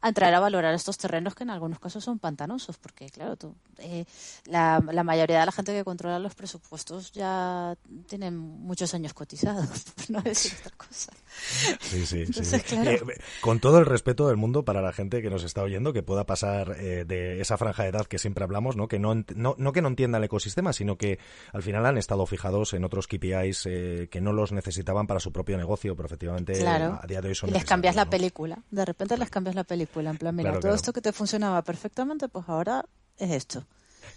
a entrar a valorar estos terrenos que en algunos casos son pantanosos, porque claro, tú, eh, la, la, mayoría de la gente que controla los presupuestos ya tienen muchos años cotizados, no decir otra cosa. Sí, sí, sí. Eh, con todo el respeto del mundo para la gente que nos está oyendo, que pueda pasar eh, de esa franja de edad que siempre hablamos, ¿no? Que no, no, no, que no entienda el ecosistema, sino que al final han estado fijados en otros KPIs que no los necesitaban para su propio negocio, pero efectivamente a día de hoy son y les cambias la película, de repente les cambias la película, en plan, mira, todo esto que te funcionaba perfectamente, pues ahora es esto.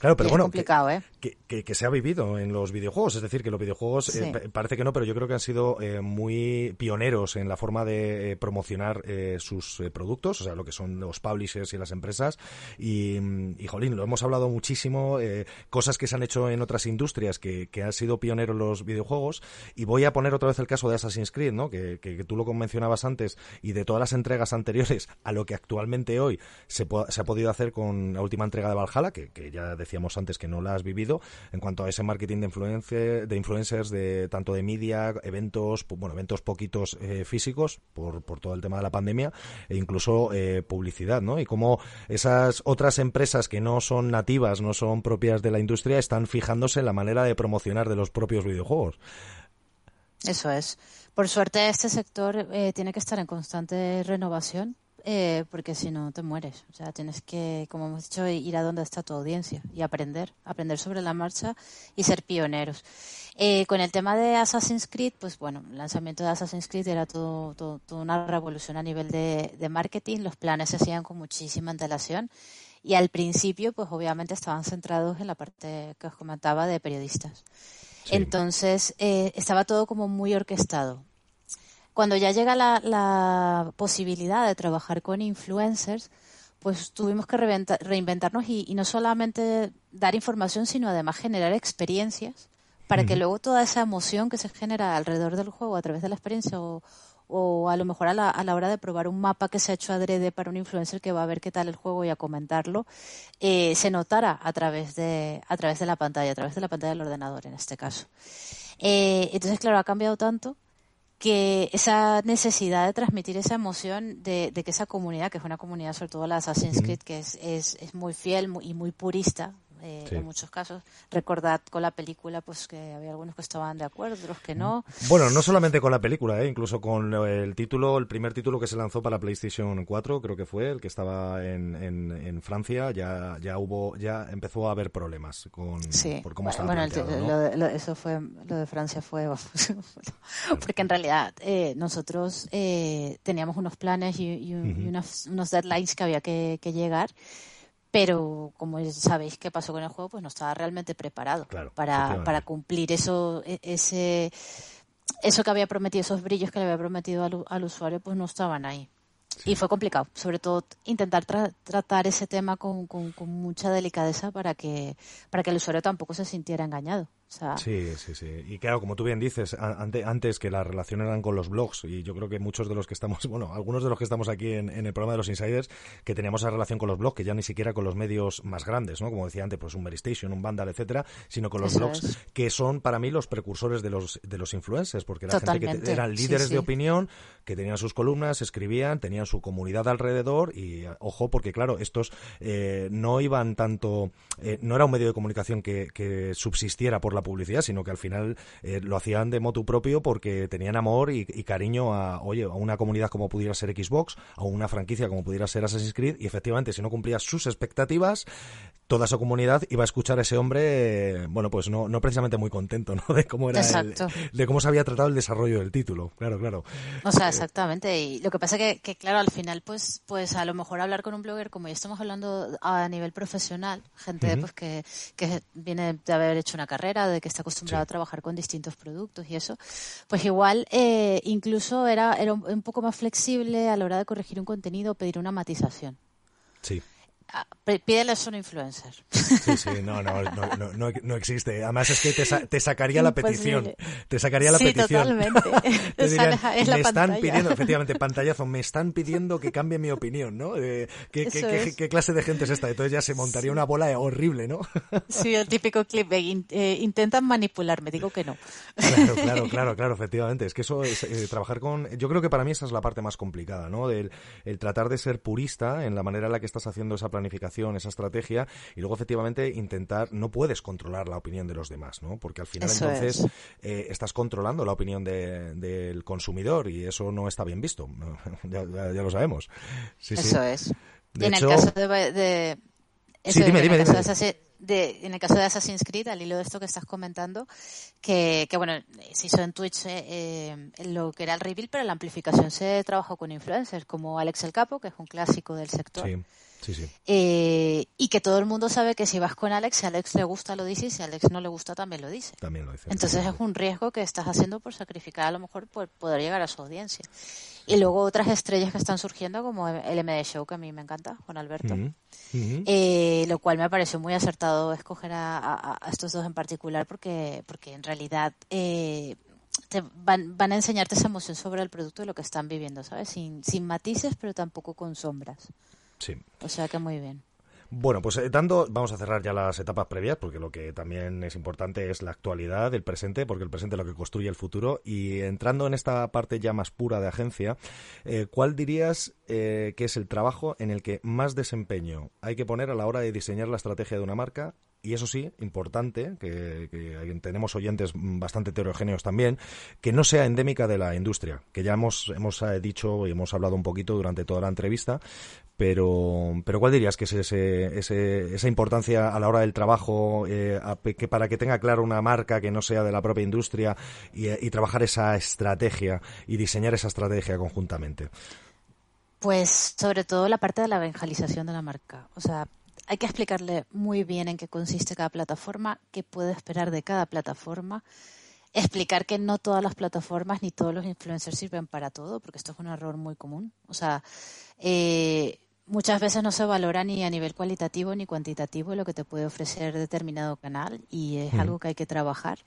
Claro, pero bueno, complicado, ¿eh? que, que, se ha vivido en los videojuegos. Es decir, que los videojuegos eh, parece que no, pero yo creo que han sido eh, muy pioneros en la forma de eh, promocionar sus productos, o sea, lo que son los publishers y las empresas. Y, y jolín, lo hemos hablado muchísimo, cosas que se han hecho en otras industrias que, que han sido pioneros los videojuegos. Y voy a poner otra vez el caso de Assassin's Creed, ¿no? Que, que, tú lo mencionabas antes, y de todas las entregas anteriores a lo que actualmente hoy se, se ha podido hacer con la última entrega de Valhalla, que, que ya decíamos antes que no la has vivido, en cuanto a ese marketing de, de influencers, de tanto de media, eventos, bueno, eventos poquitos eh, físicos por, por todo el tema de la pandemia, e incluso eh, publicidad, ¿no? Y cómo esas otras empresas que no son nativas, no son propias de la industria, están fijándose en la manera de promocionar de los propios videojuegos. Eso es. Por suerte, este sector eh, tiene que estar en constante renovación eh, porque si no te mueres. O sea, tienes que, como hemos dicho, ir a donde está tu audiencia y aprender, aprender sobre la marcha y ser pioneros. Eh, con el tema de Assassin's Creed, pues bueno, el lanzamiento de Assassin's Creed era todo, todo, una revolución a nivel de, de, marketing, los planes se hacían con muchísima antelación y al principio, pues obviamente estaban centrados en la parte que os comentaba de periodistas. Entonces, eh, estaba todo como muy orquestado cuando ya llega la, posibilidad de trabajar con influencers, pues tuvimos que reinventarnos y, no solamente dar información, sino además generar experiencias para que luego toda esa emoción que se genera alrededor del juego a través de la experiencia o, a lo mejor a la, a la, hora de probar un mapa que se ha hecho adrede para un influencer que va a ver qué tal el juego y a comentarlo, eh, se notara a través, de, a través de la pantalla, a través de la pantalla del ordenador en este caso. Eh, entonces, claro, ha cambiado tanto que esa necesidad de transmitir esa emoción de, que esa comunidad, que es una comunidad, sobre todo la Assassin's Creed, que es, es, es muy fiel y muy purista, eh, en muchos casos. Recordad con la película pues que había algunos que estaban de acuerdo, otros que no. Bueno, no solamente con la película, ¿eh? incluso con el título, el primer título que se lanzó para PlayStation 4, creo que fue, el que estaba en, en, Francia, ya, ya hubo, ya empezó a haber problemas con por cómo estaba bueno, eso fue, lo de Francia fue, porque en realidad eh, nosotros eh, teníamos unos planes y, unos deadlines que había que, que llegar pero como sabéis qué pasó con el juego, pues no estaba realmente preparado para, para cumplir eso, e, ese, eso que había prometido, esos brillos que le había prometido al, al usuario, pues no estaban ahí. Y fue complicado, sobre todo intentar tratar ese tema con, con, con, mucha delicadeza para que, para que el usuario tampoco se sintiera engañado. Sí, sí, sí. Y claro, como tú bien dices, antes que la relación eran con los blogs, y yo creo que muchos de los que estamos, bueno, algunos de los que estamos aquí en, el programa de los insiders, que teníamos esa relación con los blogs, que ya ni siquiera con los medios más grandes, ¿no? Como decía antes, pues un Veristation, un Vandal, etcétera, sino con los blogs, que son para mí los precursores de los, de los influencers, porque era gente que eran líderes de opinión, que tenían sus columnas, escribían, tenían su comunidad alrededor, y ojo, porque claro, estos eh, no iban tanto, eh, no era un medio de comunicación que, que subsistiera por la publicidad, sino que al final eh, lo hacían de motu propio porque tenían amor y, cariño a, oye, a una comunidad como pudiera ser Xbox, a una franquicia como pudiera ser Assassin's Creed, y efectivamente, si no cumplía sus expectativas, toda esa comunidad iba a escuchar a ese hombre, bueno, pues no, no precisamente muy contento, ¿no? De cómo era de cómo se había tratado el desarrollo del título, claro, claro. O sea, exactamente. Y lo que pasa que, que claro, al final, pues, pues a lo mejor hablar con un blogger, como ya estamos hablando a nivel profesional, gente pues que, que viene de haber hecho una carrera, de que está acostumbrado a trabajar con distintos productos y eso, pues igual eh, incluso era, era un, poco más flexible a la hora de corregir un contenido o pedir una matización. Sí. Ah, pídeles un influencer. Sí, sí, no, no, no, no, existe. Además es que te, te sacaría la petición. Te sacaría la petición. me están pidiendo, efectivamente, pantallazo, me están pidiendo que cambie mi opinión, ¿no? Eh, ¿qué, qué, clase de gente es esta? Entonces ya se montaría una bola horrible, ¿no? Sí, el típico clip eh, intentan manipularme, digo que no. Claro, claro, claro, claro, efectivamente. Es que eso es eh, trabajar con... Yo creo que para mí esa es la parte más complicada, ¿no? Del el tratar de ser purista en la manera en la que estás haciendo esa planificación, esa estrategia, y luego efectivamente intentar, no puedes controlar la opinión de los demás, ¿no? Porque al final entonces eh, estás controlando la opinión del consumidor y eso no está bien visto, ya, lo sabemos. eso es. en el caso de... en el caso de Assassin's Creed, al hilo de esto que estás comentando, que, bueno, se hizo en Twitch eh, eh, lo que era el reveal, pero la amplificación se trabajó con influencers como Alex el Capo, que es un clásico del sector. Eh, y que todo el mundo sabe que si vas con Alex, si a Alex le gusta lo dice y si a Alex no le gusta también lo dice. También lo dice. Entonces es un riesgo que estás haciendo por sacrificar a lo mejor por poder llegar a su audiencia. Y luego otras estrellas que están surgiendo como el MD Show, que a mí me encanta, Juan Alberto. Eh, lo cual me pareció muy acertado escoger a, estos dos en particular porque, porque en realidad... Eh, te van, van, a enseñarte esa emoción sobre el producto y lo que están viviendo, ¿sabes? Sin, sin matices, pero tampoco con sombras. Sí. O sea que muy bien. Bueno, pues eh, dando, vamos a cerrar ya las etapas previas, porque lo que también es importante es la actualidad, el presente, porque el presente es lo que construye el futuro. Y entrando en esta parte ya más pura de agencia, eh, ¿cuál dirías eh, que es el trabajo en el que más desempeño hay que poner a la hora de diseñar la estrategia de una marca y eso sí, importante, que, tenemos oyentes bastante heterogéneos también, que no sea endémica de la industria, que ya hemos, hemos eh, dicho y hemos hablado un poquito durante toda la entrevista, pero, pero ¿cuál dirías que es ese, esa importancia a la hora del trabajo, eh, que para que tenga claro una marca que no sea de la propia industria y, y trabajar esa estrategia y diseñar esa estrategia conjuntamente? Pues sobre todo la parte de la evangelización de la marca. O sea, hay que explicarle muy bien en qué consiste cada plataforma, qué puede esperar de cada plataforma, explicar que no todas las plataformas ni todos los influencers sirven para todo, porque esto es un error muy común. O sea, eh, muchas veces no se valora ni a nivel cualitativo ni cuantitativo lo que te puede ofrecer determinado canal y es algo que hay que trabajar.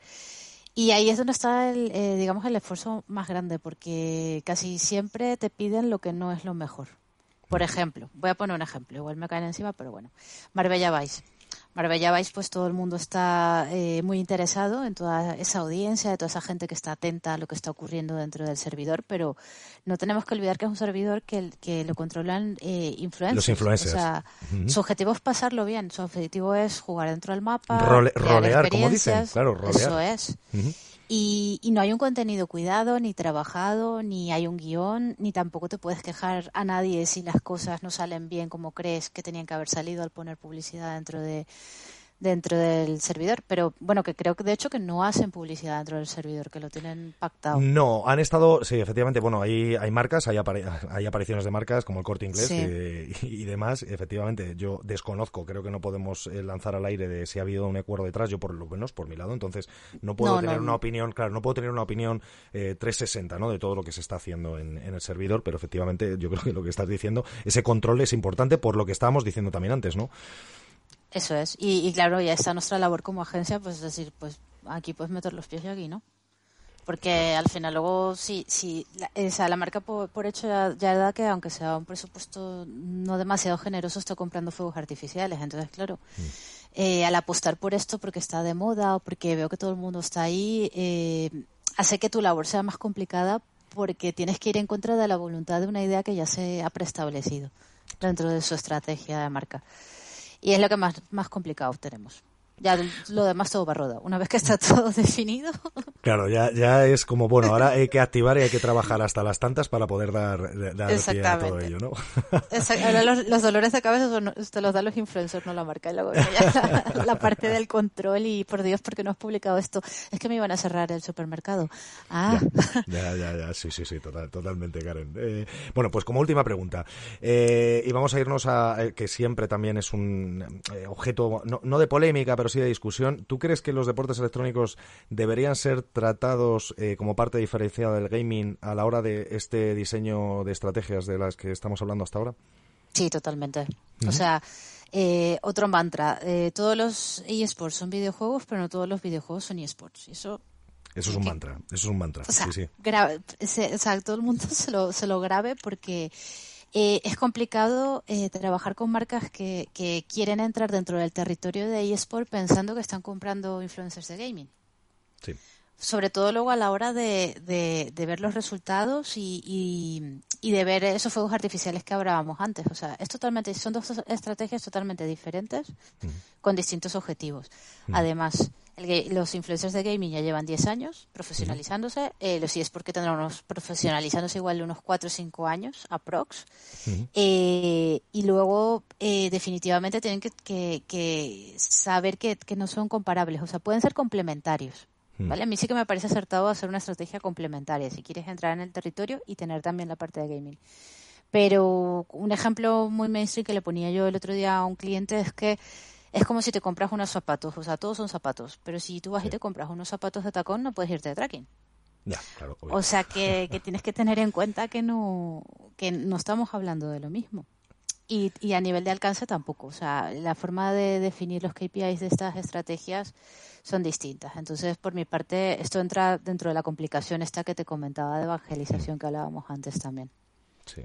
Y ahí es donde está, el, eh, digamos, el esfuerzo más grande, porque casi siempre te piden lo que no es lo mejor. Por ejemplo, voy a poner un ejemplo, igual me caen encima, pero bueno. Marbella Vice. Marbella Vice, pues todo el mundo está eh, muy interesado en toda esa audiencia, de toda esa gente que está atenta a lo que está ocurriendo dentro del servidor, pero no tenemos que olvidar que es un servidor que, que lo controlan eh, influencers. Los influencers. O sea, su objetivo es pasarlo bien, su objetivo es jugar dentro del mapa. rolear, como dicen, claro, rolear. Eso es. Y, y, no hay un contenido cuidado, ni trabajado, ni hay un guion, ni tampoco te puedes quejar a nadie si las cosas no salen bien como crees que tenían que haber salido al poner publicidad dentro de, dentro del servidor, pero bueno, que creo que de hecho que no hacen publicidad dentro del servidor, que lo tienen pactado. No, han estado, sí, efectivamente, bueno, hay, hay marcas, hay, hay apariciones de marcas como el Corte Inglés y, demás, efectivamente, yo desconozco, creo que no podemos eh, lanzar al aire de si ha habido un acuerdo detrás, yo por lo menos por mi lado, entonces no puedo tener una opinión, claro, no puedo tener una opinión eh, 360, ¿no?, de todo lo que se está haciendo en, en el servidor, pero efectivamente yo creo que lo que estás diciendo, ese control es importante por lo que estábamos diciendo también antes, ¿no? Eso es. Y, claro, ya está nuestra labor como agencia, pues decir, pues aquí puedes meter los pies y aquí, ¿no? Porque al final luego, sí, sí, la, o sea, la marca por, hecho ya, da que aunque sea un presupuesto no demasiado generoso, está comprando fuegos artificiales. Entonces, claro, mm. eh, al apostar por esto porque está de moda o porque veo que todo el mundo está ahí, eh, hace que tu labor sea más complicada porque tienes que ir en contra de la voluntad de una idea que ya se ha preestablecido dentro de su estrategia de marca. Y es lo que más, más complicado tenemos. Ya lo demás todo va roda. Una vez que está todo definido. Claro, ya, ya es como, bueno, ahora hay que activar y hay que trabajar hasta las tantas para poder dar, dar pie a todo ello, ¿no? Ahora los, dolores de cabeza son, te los dan los influencers, no la marca. Y luego ya la, parte del control y, por Dios, ¿por qué no has publicado esto? Es que me iban a cerrar el supermercado. Ah. Ya, ya, ya, sí, sí, sí, total, totalmente, Karen. Eh, bueno, pues como última pregunta, eh, y vamos a irnos a, eh, que siempre también es un objeto, no, no de polémica, pero sí de discusión. ¿Tú crees que los deportes electrónicos deberían ser tratados eh, como parte diferenciada del gaming a la hora de este diseño de estrategias de las que estamos hablando hasta ahora? Sí, totalmente. O sea, eh, otro mantra, eh, todos los eSports son videojuegos, pero no todos los videojuegos son eSports. Eso eso es un mantra, eso es un mantra. O sea, sí, sí. o sea, todo el mundo se lo, se lo grabe porque eh, es complicado eh, trabajar con marcas que, que, quieren entrar dentro del territorio de eSport pensando que están comprando influencers de gaming. Sí. Sobre todo luego a la hora de, de, ver los resultados y, y, de ver esos fuegos artificiales que hablábamos antes. O sea, es totalmente, son dos estrategias totalmente diferentes con distintos objetivos. Además, los influencers de gaming ya llevan 10 años profesionalizándose. Eh, los eSports que tendrán unos profesionalizándose igual de unos 4 o 5 años, aprox. Eh, y luego, eh, definitivamente, tienen que, saber que, no son comparables. O sea, pueden ser complementarios. ¿Vale? A mí sí que me parece acertado hacer una estrategia complementaria si quieres entrar en el territorio y tener también la parte de gaming. Pero un ejemplo muy mainstream que le ponía yo el otro día a un cliente es que es como si te compras unos zapatos, o sea, todos son zapatos, pero si tú vas y te compras unos zapatos de tacón, no puedes irte de tracking. Ya, claro, o sea, que, tienes que tener en cuenta que no, que no estamos hablando de lo mismo. Y, y a nivel de alcance tampoco. O sea, la forma de definir los KPIs de estas estrategias son distintas. Entonces, por mi parte, esto entra dentro de la complicación esta que te comentaba de evangelización que hablábamos antes también. Sí.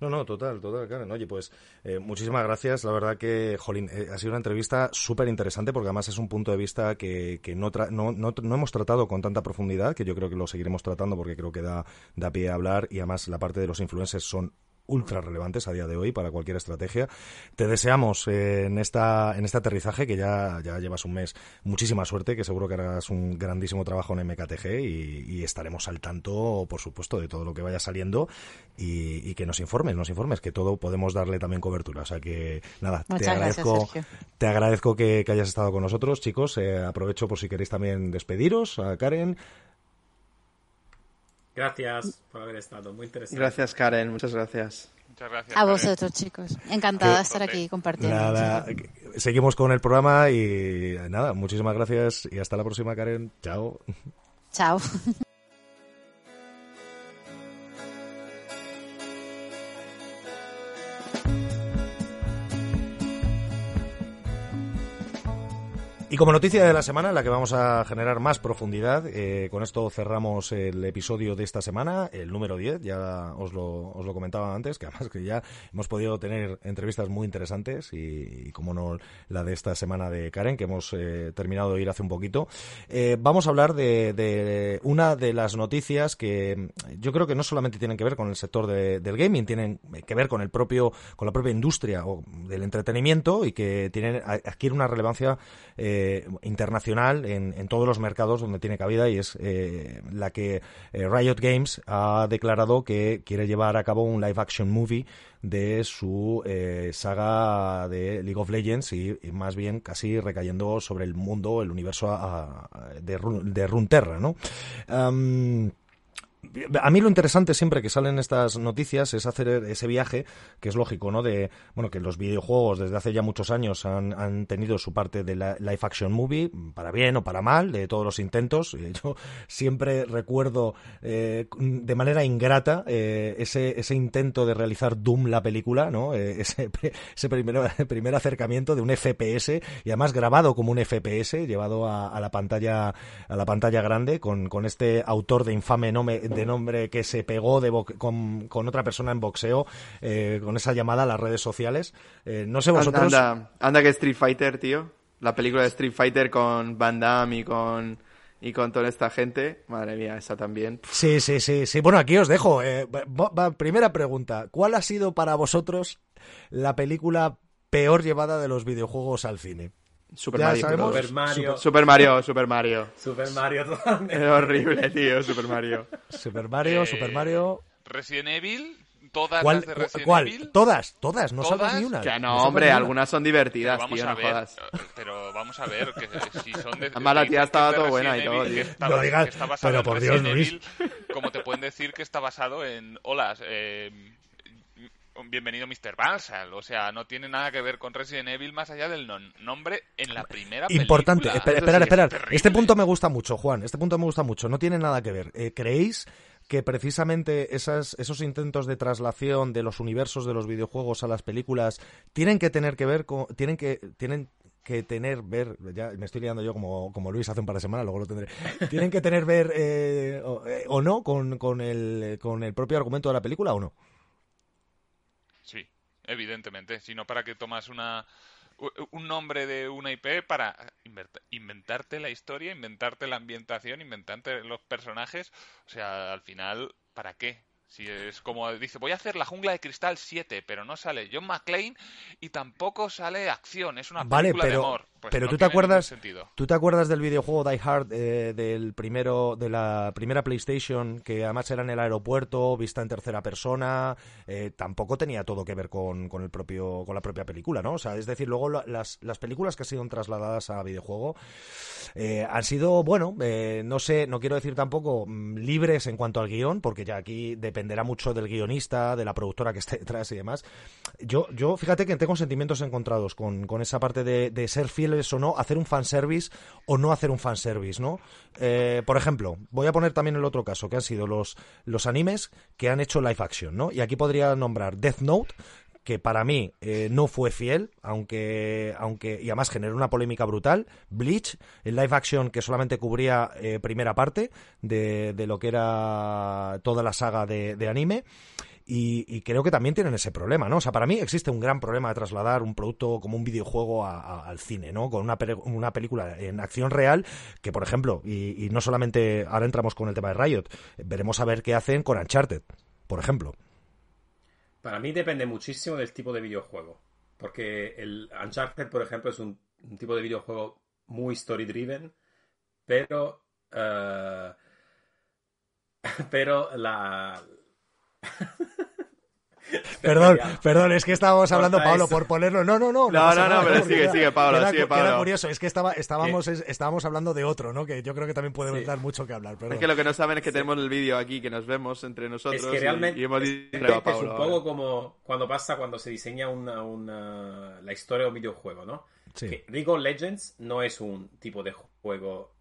No, no, total, total, Karen. Oye, pues eh, muchísimas gracias. La verdad que, jolín, eh, ha sido una entrevista súper interesante porque además es un punto de vista que, que no, no, no, hemos tratado con tanta profundidad, que yo creo que lo seguiremos tratando porque creo que da, da pie a hablar y además la parte de los influencers son ultra relevantes a día de hoy para cualquier estrategia. Te deseamos eh, en esta en este aterrizaje que ya, ya llevas un mes muchísima suerte, que seguro que harás un grandísimo trabajo en MKTG y, estaremos al tanto, por supuesto, de todo lo que vaya saliendo y, que nos informes, nos informes, que todo podemos darle también cobertura. O sea que nada, te agradezco, te agradezco que, hayas estado con nosotros, chicos. Eh, aprovecho por si queréis también despediros a Karen. Gracias por haber estado, muy interesante. Gracias, Karen, muchas gracias. Muchas gracias. A vosotros, chicos. Encantada de estar aquí compartiendo. Nada, seguimos con el programa y nada, muchísimas gracias y hasta la próxima, Karen. Chao. Chao. Y como noticia de la semana, en la que vamos a generar más profundidad, eh, con esto cerramos el episodio de esta semana, el número 10, ya os lo, os lo comentaba antes, que además que ya hemos podido tener entrevistas muy interesantes y, como no la de esta semana de Karen, que hemos eh, terminado de ir hace un poquito. Eh, vamos a hablar de, de, una de las noticias que yo creo que no solamente tienen que ver con el sector del gaming, tienen que ver con el propio, con la propia industria o del entretenimiento y que tienen, adquiere una relevancia eh, eh, internacional en, todos los mercados donde tiene cabida y es eh, la que eh, Riot Games ha declarado que quiere llevar a cabo un live action movie de su saga de League of Legends y, más bien casi recayendo sobre el mundo, el universo de, de Runeterra, ¿no? A mí lo interesante siempre que salen estas noticias es hacer ese viaje, que es lógico, ¿no? De, bueno, que los videojuegos desde hace ya muchos años han, tenido su parte de la live action movie, para bien o para mal, de todos los intentos. Yo siempre recuerdo eh, de manera ingrata eh, ese, ese intento de realizar Doom la película, ¿no? Eh, ese, ese primer, primer acercamiento de un FPS y además grabado como un FPS, llevado a, a la pantalla a la pantalla grande con, con este autor de infame nombre de nombre que se pegó de con, con, otra persona en boxeo, eh, con esa llamada a las redes sociales. Eh, no sé vosotros. Anda, anda que Street Fighter, tío. La película de Street Fighter con Van Damme y con y con toda esta gente. Madre mía, esa también. Sí, sí, sí, sí. Bueno, aquí os dejo. Eh, primera pregunta. ¿Cuál ha sido para vosotros la película peor llevada de los videojuegos al cine? Super Mario. Super Mario. Super, Mario, Super Mario. Super Mario totalmente. Es horrible, tío, Super Mario. Super Mario, eh, Super Mario. Resident Evil. Todas las de Resident ¿Cuál? Evil. Todas, todas, no salgas ni una. Que no, hombre, algunas son divertidas, pero tío, no jodas. Pero vamos a ver, que si son de. Además, la tía estaba todo buena y todo, tío. no digas, pero por Dios, Luis. como te pueden decir que está basado en. Hola, eh bienvenido Mr. Bansal. O sea, no tiene nada que ver con Resident Evil más allá del nombre en la primera película. Importante, esperar, esperar. Este punto me gusta mucho, Juan. Este punto me gusta mucho. No tiene nada que ver. Eh, ¿Creéis que precisamente esas, esos intentos de traslación de los universos de los videojuegos a las películas tienen que tener que ver con, tienen que, tienen que tener ver, ya me estoy liando yo como, como Luis hace un par de semanas, luego lo tendré, tienen que tener ver eh, eh, o, no con, con, el, con el propio argumento de la película o no. Sí, evidentemente, sino para que tomas una un nombre de una IP para inventarte la historia, inventarte la ambientación, inventarte los personajes, o sea, al final, ¿para qué? Si es como dice, voy a hacer la jungla de cristal 7, pero no sale John McClane y tampoco sale acción, es una película de amor. Pues pero tú te acuerdas, tú te acuerdas del videojuego Die Hard eh, del primero, de la primera PlayStation que además era en el aeropuerto, vista en tercera persona, eh, tampoco tenía todo que ver con, con, el propio, con la propia película, ¿no? O sea, es decir, luego las, las películas que han sido trasladadas a videojuego eh, han sido, bueno, no sé, no quiero decir tampoco mm, libres en cuanto al guion, porque ya aquí depende dependerá mucho del guionista, de la productora que esté detrás y demás. Yo, yo fíjate que tengo sentimientos encontrados con, con esa parte de, de, ser fieles o no, hacer un fanservice o no hacer un fanservice, ¿no? Eh, por ejemplo, voy a poner también el otro caso, que han sido los, los animes que han hecho live action, ¿no? Y aquí podría nombrar Death Note, que para mí eh, no fue fiel, aunque, aunque y además generó una polémica brutal. Bleach, el live action que solamente cubría eh, primera parte de, de, lo que era toda la saga de, de anime. Y, creo que también tienen ese problema, ¿no? O sea, para mí existe un gran problema de trasladar un producto como un videojuego al cine, ¿no? Con una, una película en acción real que, por ejemplo, y no solamente ahora entramos con el tema de Riot, veremos a ver qué hacen con Uncharted, por ejemplo. Para mí depende muchísimo del tipo de videojuego. Porque el Uncharted, por ejemplo, es un, tipo de videojuego muy story driven, pero. Uh, pero la. Perdón, perdón, es que estábamos hablando, Pablo, por ponerlo. No, no, no. No, no, no, pero sigue, sigue, Pablo, sigue, Pablo. Era curioso, es que estaba, estábamos, estábamos hablando de otro, ¿no? Que yo creo que también puede dar mucho que hablar. Es que lo que no saben es que tenemos el vídeo aquí, que nos vemos entre nosotros. Es que realmente y, hemos dicho es un poco como cuando pasa cuando se diseña una, una, la historia de un videojuego, ¿no? Sí. Que League of Legends no es un tipo de juego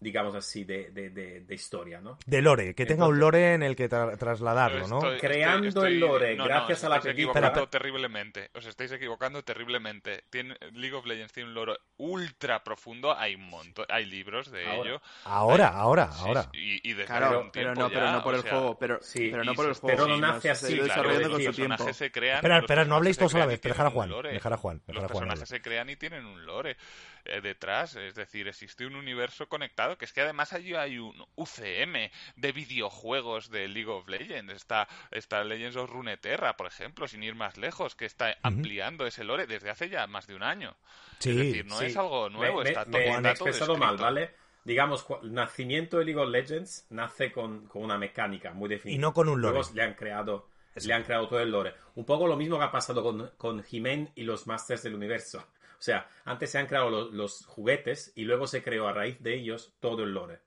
digamos así, de, de, de, historia, ¿no? De lore, que tenga un lore en el que trasladarlo, ¿no? Creando el lore, gracias a la película. Os terriblemente, os estáis equivocando terriblemente. Tiene, League of Legends tiene un lore ultra profundo, hay un montón, hay libros de ello. Ahora, ahora, ahora. y, de claro, pero no, pero no por el juego, pero, sí, pero no por el juego. Pero no nace así, desarrollando con su tiempo. Se crean, espera, espera, no habléis todos a la vez, dejar a Juan, dejar a Juan. Los personajes se crean y tienen un lore eh, detrás, es decir, existe un universo conectado que es que además allí hay un UCM de videojuegos de League of Legends. Está, está Legends of Runeterra, por ejemplo, sin ir más lejos, que está ampliando ese lore desde hace ya más de un año. Sí, es decir, no es algo nuevo, está todo, me, me expresado mal, ¿vale? digamos, el nacimiento de League of Legends nace con, con, una mecánica muy definida. Y no con un lore. Luego le han creado, le han creado todo el lore. Un poco lo mismo que ha pasado con, con He-Man y los Masters del Universo. O sea, antes se han creado los, juguetes y luego se creó a raíz de ellos todo el lore.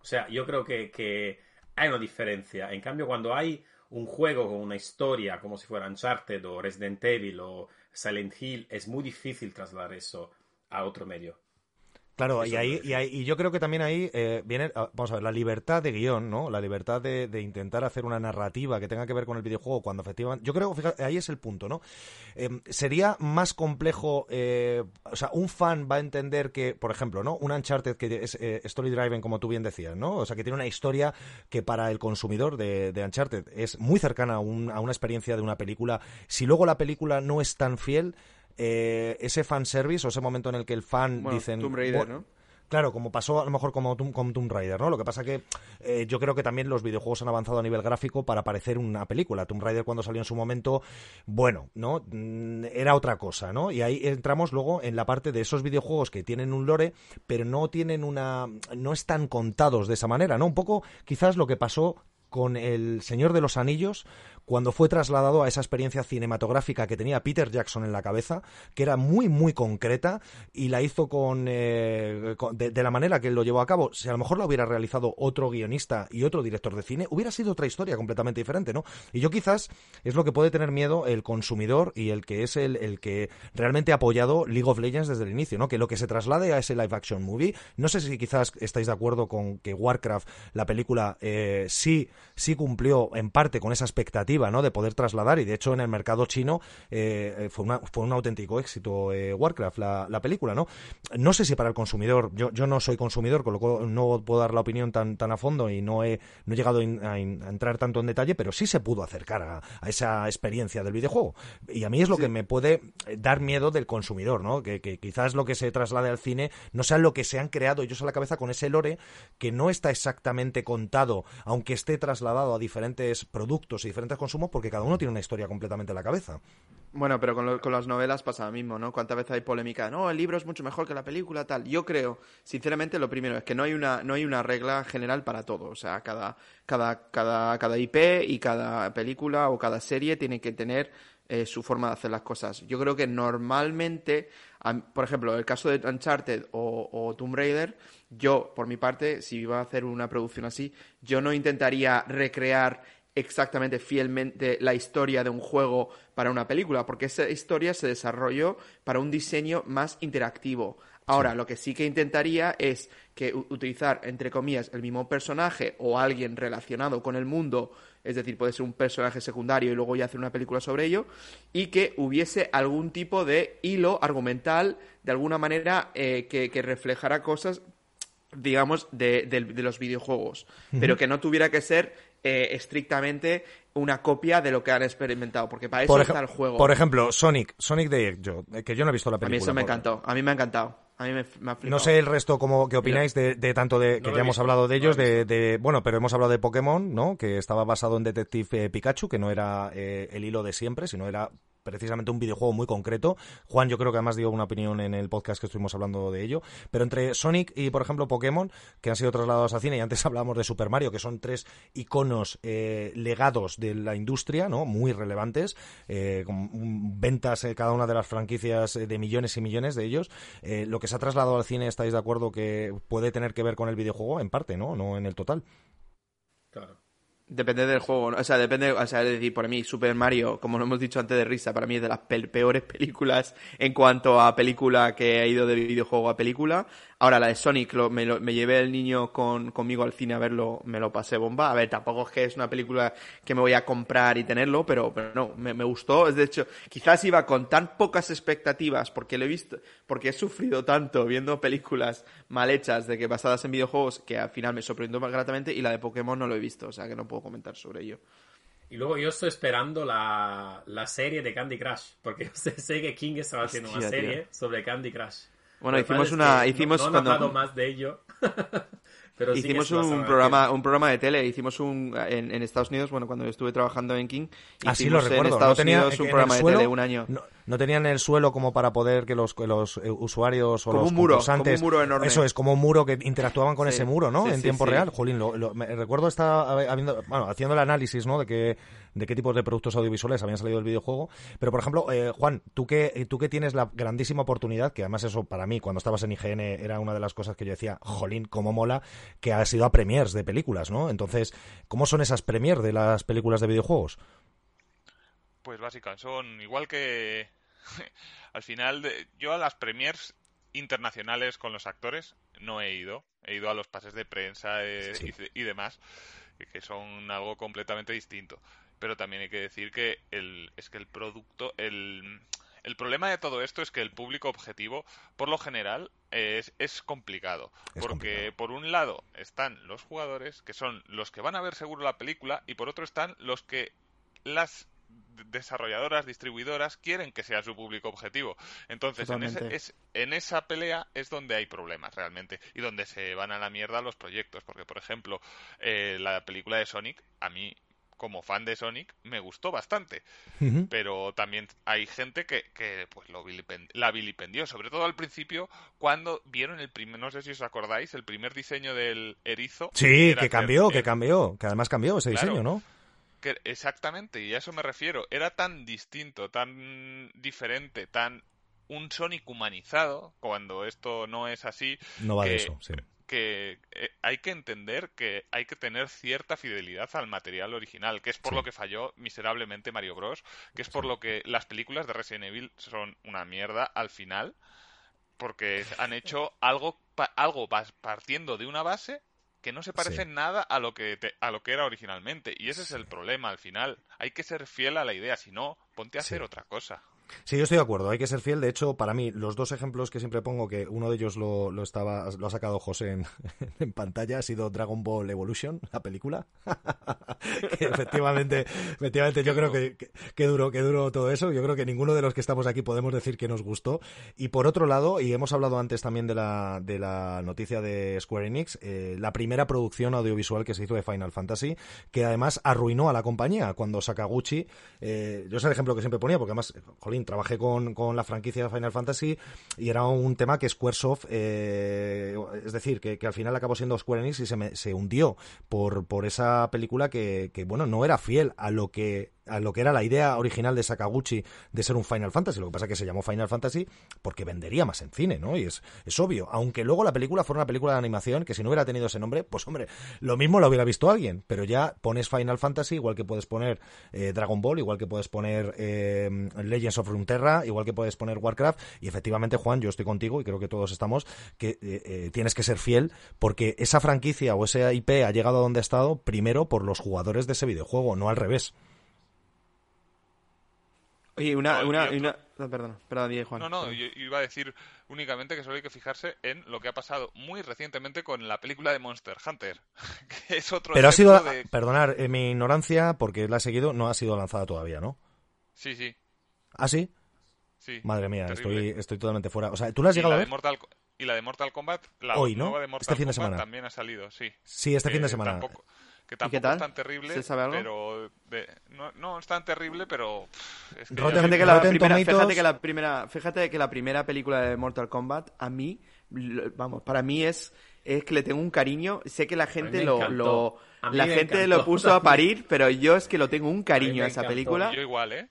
O sea, yo creo que, hay una diferencia. En cambio, cuando hay un juego con una historia, como si fuera Uncharted o Resident Evil o Silent Hill, es muy difícil trasladar eso a otro medio. Claro, y ahí, y ahí, y yo creo que también ahí eh, viene, ah, vamos a ver, la libertad de guion, ¿no? La libertad de, intentar hacer una narrativa que tenga que ver con el videojuego cuando efectivamente... Yo creo que ahí es el punto, ¿no? Em, sería más complejo, eh, o sea, un fan va a entender que, por ejemplo, ¿no? Un Uncharted que es eh, story driven, como tú bien decías, ¿no? O sea, que tiene una historia que para el consumidor de, de Uncharted es muy cercana a, un, a una experiencia de una película. Si luego la película no es tan fiel eh, ese fanservice o ese momento en el que el fan bueno, dicen... Tomb Raider, ¿no? Claro, como pasó a lo mejor como, con Tomb Raider, ¿no? Lo que pasa que eh, yo creo que también los videojuegos han avanzado a nivel gráfico para parecer una película. Tomb Raider cuando salió en su momento, bueno, ¿no? Mm, era otra cosa, ¿no? Y ahí entramos luego en la parte de esos videojuegos que tienen un lore, pero no tienen una... no están contados de esa manera, ¿no? Un poco quizás lo que pasó con El Señor de los Anillos cuando fue trasladado a esa experiencia cinematográfica que tenía Peter Jackson en la cabeza, que era muy, muy concreta y la hizo con, eh, de, la manera que él lo llevó a cabo. Si a lo mejor lo hubiera realizado otro guionista y otro director de cine, hubiera sido otra historia completamente diferente, ¿no? Y yo quizás es lo que puede tener miedo el consumidor y el que es el, el que realmente ha apoyado League of Legends desde el inicio, ¿no? Que lo que se traslade a ese live action movie, no sé si quizás estáis de acuerdo con que Warcraft, la película, eh, sí, sí cumplió en parte con esa expectativa, ¿no? De poder trasladar y de hecho en el mercado chino eh, fue, una, fue un auténtico éxito eh, Warcraft, la, la, película, ¿no? No sé si para el consumidor, yo, yo no soy consumidor, con lo cual no puedo dar la opinión tan, tan a fondo y no he, no he llegado a, entrar tanto en detalle, pero sí se pudo acercar a, esa experiencia del videojuego. Y a mí es lo que me puede dar miedo del consumidor, ¿no? Que, que, quizás lo que se traslade al cine no sea lo que se han creado ellos a la cabeza con ese lore que no está exactamente contado, aunque esté trasladado a diferentes productos y diferentes consumos, porque cada uno tiene una historia completamente en la cabeza. Bueno, pero con, las novelas pasa lo mismo, ¿no? ¿Cuántas veces hay polémica? No, el libro es mucho mejor que la película, tal. Yo creo, sinceramente, lo primero es que no hay una, no hay una regla general para todo. O sea, cada, cada, cada, cada IP y cada película o cada serie tiene que tener eh, su forma de hacer las cosas. Yo creo que normalmente, por ejemplo, el caso de Uncharted o Tomb Raider, yo, por mi parte, si iba a hacer una producción así, yo no intentaría recrear exactamente fielmente la historia de un juego para una película, porque esa historia se desarrolló para un diseño más interactivo. Ahora, lo que sí que intentaría es que utilizar, entre comillas, el mismo personaje o alguien relacionado con el mundo, es decir, puede ser un personaje secundario y luego ya hacer una película sobre ello, y que hubiese algún tipo de hilo argumental, de alguna manera, eh, que, que reflejara cosas digamos, de, los videojuegos, pero que no tuviera que ser eh, estrictamente una copia de lo que han experimentado, porque para eso está el juego. Por ejemplo, Sonic, Sonic de yo, que yo no he visto la película. A mí eso me encantó, a mí me ha encantado. A mí me, ha no sé el resto cómo qué opináis de, tanto de que ya hemos hablado de ellos, de, bueno, pero hemos hablado de Pokémon, ¿no? Que estaba basado en Detective eh, Pikachu, que no era eh, el hilo de siempre, sino era precisamente un videojuego muy concreto. Juan, yo creo que además dio una opinión en el podcast que estuvimos hablando de ello. Pero entre Sonic y, por ejemplo, Pokémon, que han sido trasladados a cine, y antes hablábamos de Super Mario, que son tres iconos eh, legados de la industria, ¿no? Muy relevantes, eh, con ventas cada una de las franquicias de millones y millones de ellos. Eh, lo que se ha trasladado al cine, ¿estáis de acuerdo que puede tener que ver con el videojuego? En parte, ¿no? No en el total. Claro. Depende del juego, o sea, depende, o sea, es decir, por mí Super Mario, como lo hemos dicho antes de risa, para mí es de las peores películas en cuanto a película que ha ido de videojuego a película. Ahora, la de Sonic, me, me, llevé el niño con, conmigo al cine a verlo, me lo pasé bomba. A ver, tampoco es que es una película que me voy a comprar y tenerlo, pero, pero no, me, me gustó. De hecho, quizás iba con tan pocas expectativas porque lo he visto, porque he sufrido tanto viendo películas mal hechas de que basadas en videojuegos que al final me sorprendió más gratamente y la de Pokémon no lo he visto, o sea que no puedo comentar sobre ello. Y luego yo estoy esperando la, la serie de Candy Crush, porque sé, que King estaba haciendo una serie sobre Candy Crush. Bueno, hicimos una. Hicimos no, no cuando... más de ello. Pero hicimos un programa, un programa de tele, hicimos un en, en, Estados Unidos, bueno, cuando estuve trabajando en King, ah, hicimos en Estados Unidos un programa de tele un año. No, tenían el suelo como para poder que los, los eh, usuarios o como los un muro, como un muro enorme. Eso es, como un muro que interactuaban con ese muro, ¿no? en tiempo real. Jolín, lo, me recuerdo estar habiendo, bueno, haciendo el análisis, ¿no? De que de qué tipos de productos audiovisuales habían salido del videojuego. Pero, por ejemplo, eh, Juan, tú que, tú que tienes la grandísima oportunidad, que además eso para mí, cuando estabas en IGN, era una de las cosas que yo decía, jolín, cómo mola, que ha sido a premiers de películas, ¿no? Entonces, ¿cómo son esas premiers de las películas de videojuegos? Pues básicamente son igual que al final de, yo a las premiers internacionales con los actores no he ido, he ido a los pases de prensa eh, y, y, demás que son algo completamente distinto pero también hay que decir que el, es que el producto, el, el problema de todo esto es que el público objetivo, por lo general, es, es complicado. porque por un lado están los jugadores, que son los que van a ver seguro la película, y por otro están los que las desarrolladoras, distribuidoras quieren que sea su público objetivo. Entonces, en, es, en, esa pelea es donde hay problemas realmente y donde se van a la mierda los proyectos. Porque, por ejemplo, eh, la película de Sonic, a mí como fan de Sonic, me gustó bastante. Pero también hay gente que, que pues lo la vilipendió, sobre todo al principio, cuando vieron el primer, no sé si os acordáis, el primer diseño del erizo. Sí, que cambió, que cambió, que además cambió ese diseño, ¿no? que exactamente, y a eso me refiero, era tan distinto, tan diferente, tan un Sonic humanizado, cuando esto no es así. No va de eso, sí que eh, hay que entender que hay que tener cierta fidelidad al material original, que es por lo que falló miserablemente Mario Bros, que es por lo que las películas de Resident Evil son una mierda al final, porque han hecho algo, algo partiendo de una base que no se parece en nada a lo que a lo que era originalmente y ese es el problema al final. Hay que ser fiel a la idea si no ponte a hacer otra cosa Sí, yo estoy de acuerdo, hay que ser fiel. De hecho, para mí, los dos ejemplos que siempre pongo, que uno de ellos lo, lo estaba, lo ha sacado José en, en, pantalla, ha sido Dragon Ball Evolution, la película. que efectivamente, efectivamente yo creo que, que, duro, que duro todo eso. Yo creo que ninguno de los que estamos aquí podemos decir que nos gustó. Y por otro lado, y hemos hablado antes también de la, de la noticia de Square Enix, eh, la primera producción audiovisual que se hizo de Final Fantasy, que además arruinó a la compañía cuando Sakaguchi, eh, yo es el ejemplo que siempre ponía, porque además, trabajé con, con, la franquicia de Final Fantasy y era un tema que Squaresoft, eh, es decir, que, al final acabó siendo Square Enix y se, me, se hundió por, por esa película que, bueno, no era fiel a lo que a lo que era la idea original de Sakaguchi de ser un Final Fantasy. Lo que pasa es que se llamó Final Fantasy porque vendería más en cine, ¿no? Y es, es obvio. Aunque luego la película fuera una película de animación que si no hubiera tenido ese nombre, pues hombre, lo mismo lo hubiera visto alguien. Pero ya pones Final Fantasy, igual que puedes poner eh, Dragon Ball, igual que puedes poner eh, Legends of Runeterra, igual que puedes poner Warcraft. Y efectivamente, Juan, yo estoy contigo y creo que todos estamos, que eh, tienes que ser fiel porque esa franquicia o ese IP ha llegado a donde ha estado primero por los jugadores de ese videojuego, no al revés. Oye, una... una, una... No, perdón, perdón, Juan. No, no, yo iba a decir únicamente que solo hay que fijarse en lo que ha pasado muy recientemente con la película de Monster Hunter, que es otro Pero ha sido, de... perdonar eh, mi ignorancia, porque la he seguido, no ha sido lanzada todavía, ¿no? Sí, sí. ¿Ah, sí? Sí. Madre mía, estoy, estoy totalmente fuera. O sea, ¿tú la has llegado a ver? Mortal, y la de Mortal Kombat, la Hoy, ¿no? nueva de Mortal este fin de Kombat semana. también ha salido, sí. Sí, este fin de semana. Tampoco, que tampoco tal? es tan terrible, ¿Se sabe algo? pero de, no, no es tan terrible, pero es que Fíjate que, la primera, fíjate que la primera, fíjate que la primera película de Mortal Kombat a mí, vamos, para mí es es que le tengo un cariño. Sé que la gente lo, lo la gente encantó. lo puso a parir, pero yo es que lo tengo un cariño a esa encantó. película. yo igual, ¿eh?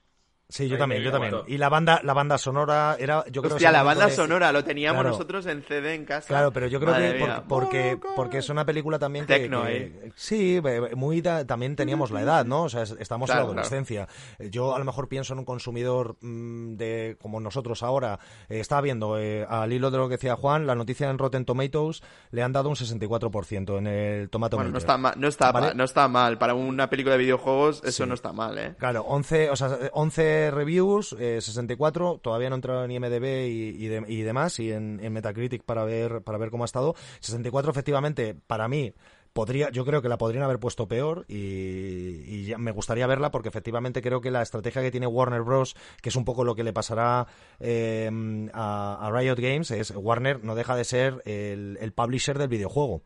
Sí, yo también, yo también. Y la banda, la banda sonora era, yo creo Hostia, que la banda sonora lo teníamos Claro. nosotros en CD en casa. Claro, pero yo creo Madre que por- porque, porque es una película también que, Tecno, que- eh. sí, muy da- también teníamos la edad, ¿no? O sea, es- estamos en la adolescencia. Yo a lo mejor pienso en un consumidor mm, de como nosotros ahora. Eh, estaba viendo eh, al hilo de lo que decía Juan, la noticia en Rotten Tomatoes le han dado un 64% en el Tomato Bueno, no está mal, no está, ¿Vale? mal, no está mal. Para una película de videojuegos, eso Sí. no está mal, ¿eh? Claro, 11, o sea, 11 reviews, eh, 64, todavía no he entrado en IMDB y, de- y demás, y en, Metacritic para ver, para ver cómo ha estado. 64, efectivamente, para mí, podría, yo creo que la podrían haber puesto peor y, ya me gustaría verla porque efectivamente creo que la estrategia que tiene Warner Bros., que es un poco lo que le pasará eh, a, a Riot Games, es Warner no deja de ser el publisher del videojuego.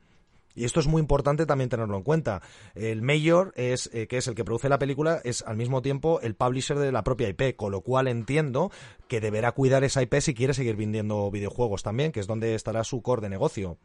Y esto es muy importante también tenerlo en cuenta. El Mayor, es, eh, que es el que produce la película, es al mismo tiempo el publisher de la propia IP, con lo cual entiendo que deberá cuidar esa IP si quiere seguir vendiendo videojuegos también, que es donde estará su core de negocio.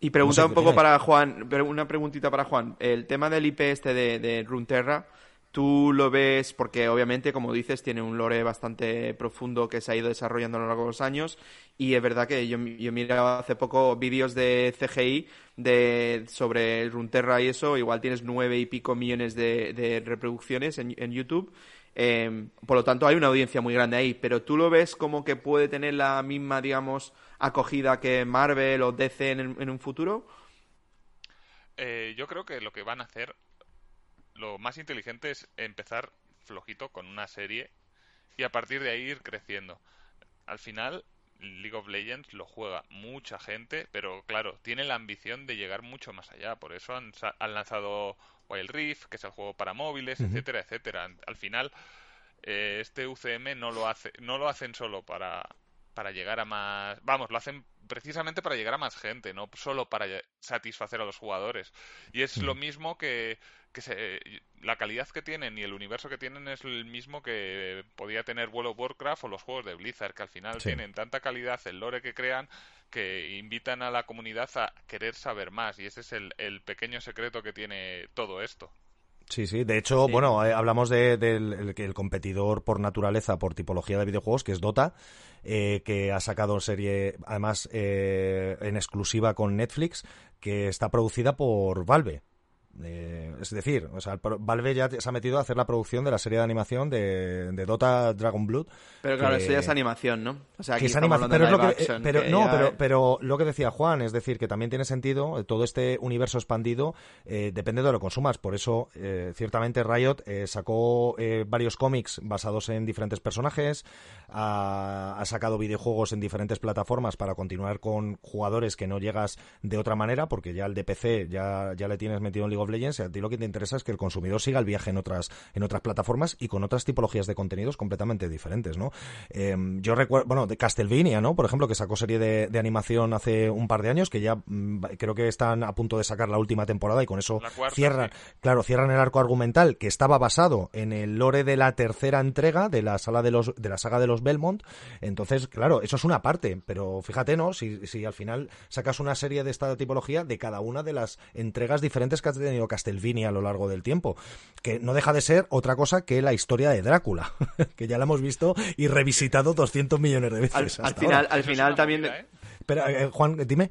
Y pregunta No sé un poco para Juan, una preguntita para Juan. El tema del IP este de, de Runeterra, tú lo ves porque obviamente, como dices, tiene un lore bastante profundo que se ha ido desarrollando a lo largo de los años y es verdad que yo, yo miraba hace poco vídeos de CGI de sobre el Runeterra y eso, igual tienes nueve y pico millones de, reproducciones en, YouTube. Eh, por lo tanto, hay una audiencia muy grande ahí, pero tú lo ves como que puede tener la misma, digamos, acogida que Marvel o DC en, en un futuro. Eh, yo creo que lo que van a hacer, lo más inteligente es empezar flojito con una serie y a partir de ahí ir creciendo. Al final, League of Legends lo juega mucha gente, pero claro, tiene la ambición de llegar mucho más allá. Por eso han, han lanzado Wild Rift, que es el juego para móviles, etcétera, etcétera. Al final, eh, este UCM no lo hace, no lo hacen solo para para llegar a más, vamos, lo hacen precisamente para llegar a más gente, no solo para satisfacer a los jugadores. Y es lo mismo que que se, la calidad que tienen y el universo que tienen es el mismo que podía tener World of Warcraft o los juegos de Blizzard, que al final Sí. tienen tanta calidad, el lore que crean, que invitan a la comunidad a querer saber más. Y ese es el, el pequeño secreto que tiene todo esto. Sí, sí. De hecho, bueno, eh, hablamos de, del el, competidor por naturaleza, por tipología de videojuegos, que es Dota, eh, que ha sacado serie, además, eh, en exclusiva con Netflix, que está producida por Valve. Eh, es decir, o sea, Valve ya se ha metido a hacer la producción de la serie de animación de, Dota Dragon Blood. Pero claro, eso ya es animación, ¿no? O sea, aquí es animación, pero es lo que, eh, pero, no, pero, pero lo que decía Juan, es decir, que también tiene sentido eh, todo este universo expandido depende de lo que consumas. Por eso, ciertamente Riot sacó varios cómics basados en diferentes personajes, ha, ha, sacado videojuegos en diferentes plataformas para continuar con jugadores que no llegas de otra manera, porque ya el de PC ya, ya le tienes metido en League of Legends a ti lo que te interesa es que el consumidor siga el viaje en otras, en otras plataformas y con otras tipologías de contenidos completamente diferentes, ¿no? Em, yo recuerdo, bueno, de Castlevania, ¿no? Por ejemplo, que sacó serie de, animación hace un par de años, que ya mm, creo que están a punto de sacar la última temporada y con eso cierran, claro, cierran el arco argumental que estaba basado en el lore de la tercera entrega de la sala de los, de la saga de los Belmont. Entonces, claro, eso es una parte, pero fíjate, ¿no? Si, si al final sacas una serie de esta tipología de cada una de las entregas diferentes que ha tenido Castelvini a lo largo del tiempo, que no deja de ser otra cosa que la historia de Drácula, que ya la hemos visto y revisitado 200 millones de veces. Al, final, al final también... ¿eh? Eh, Juan, dime.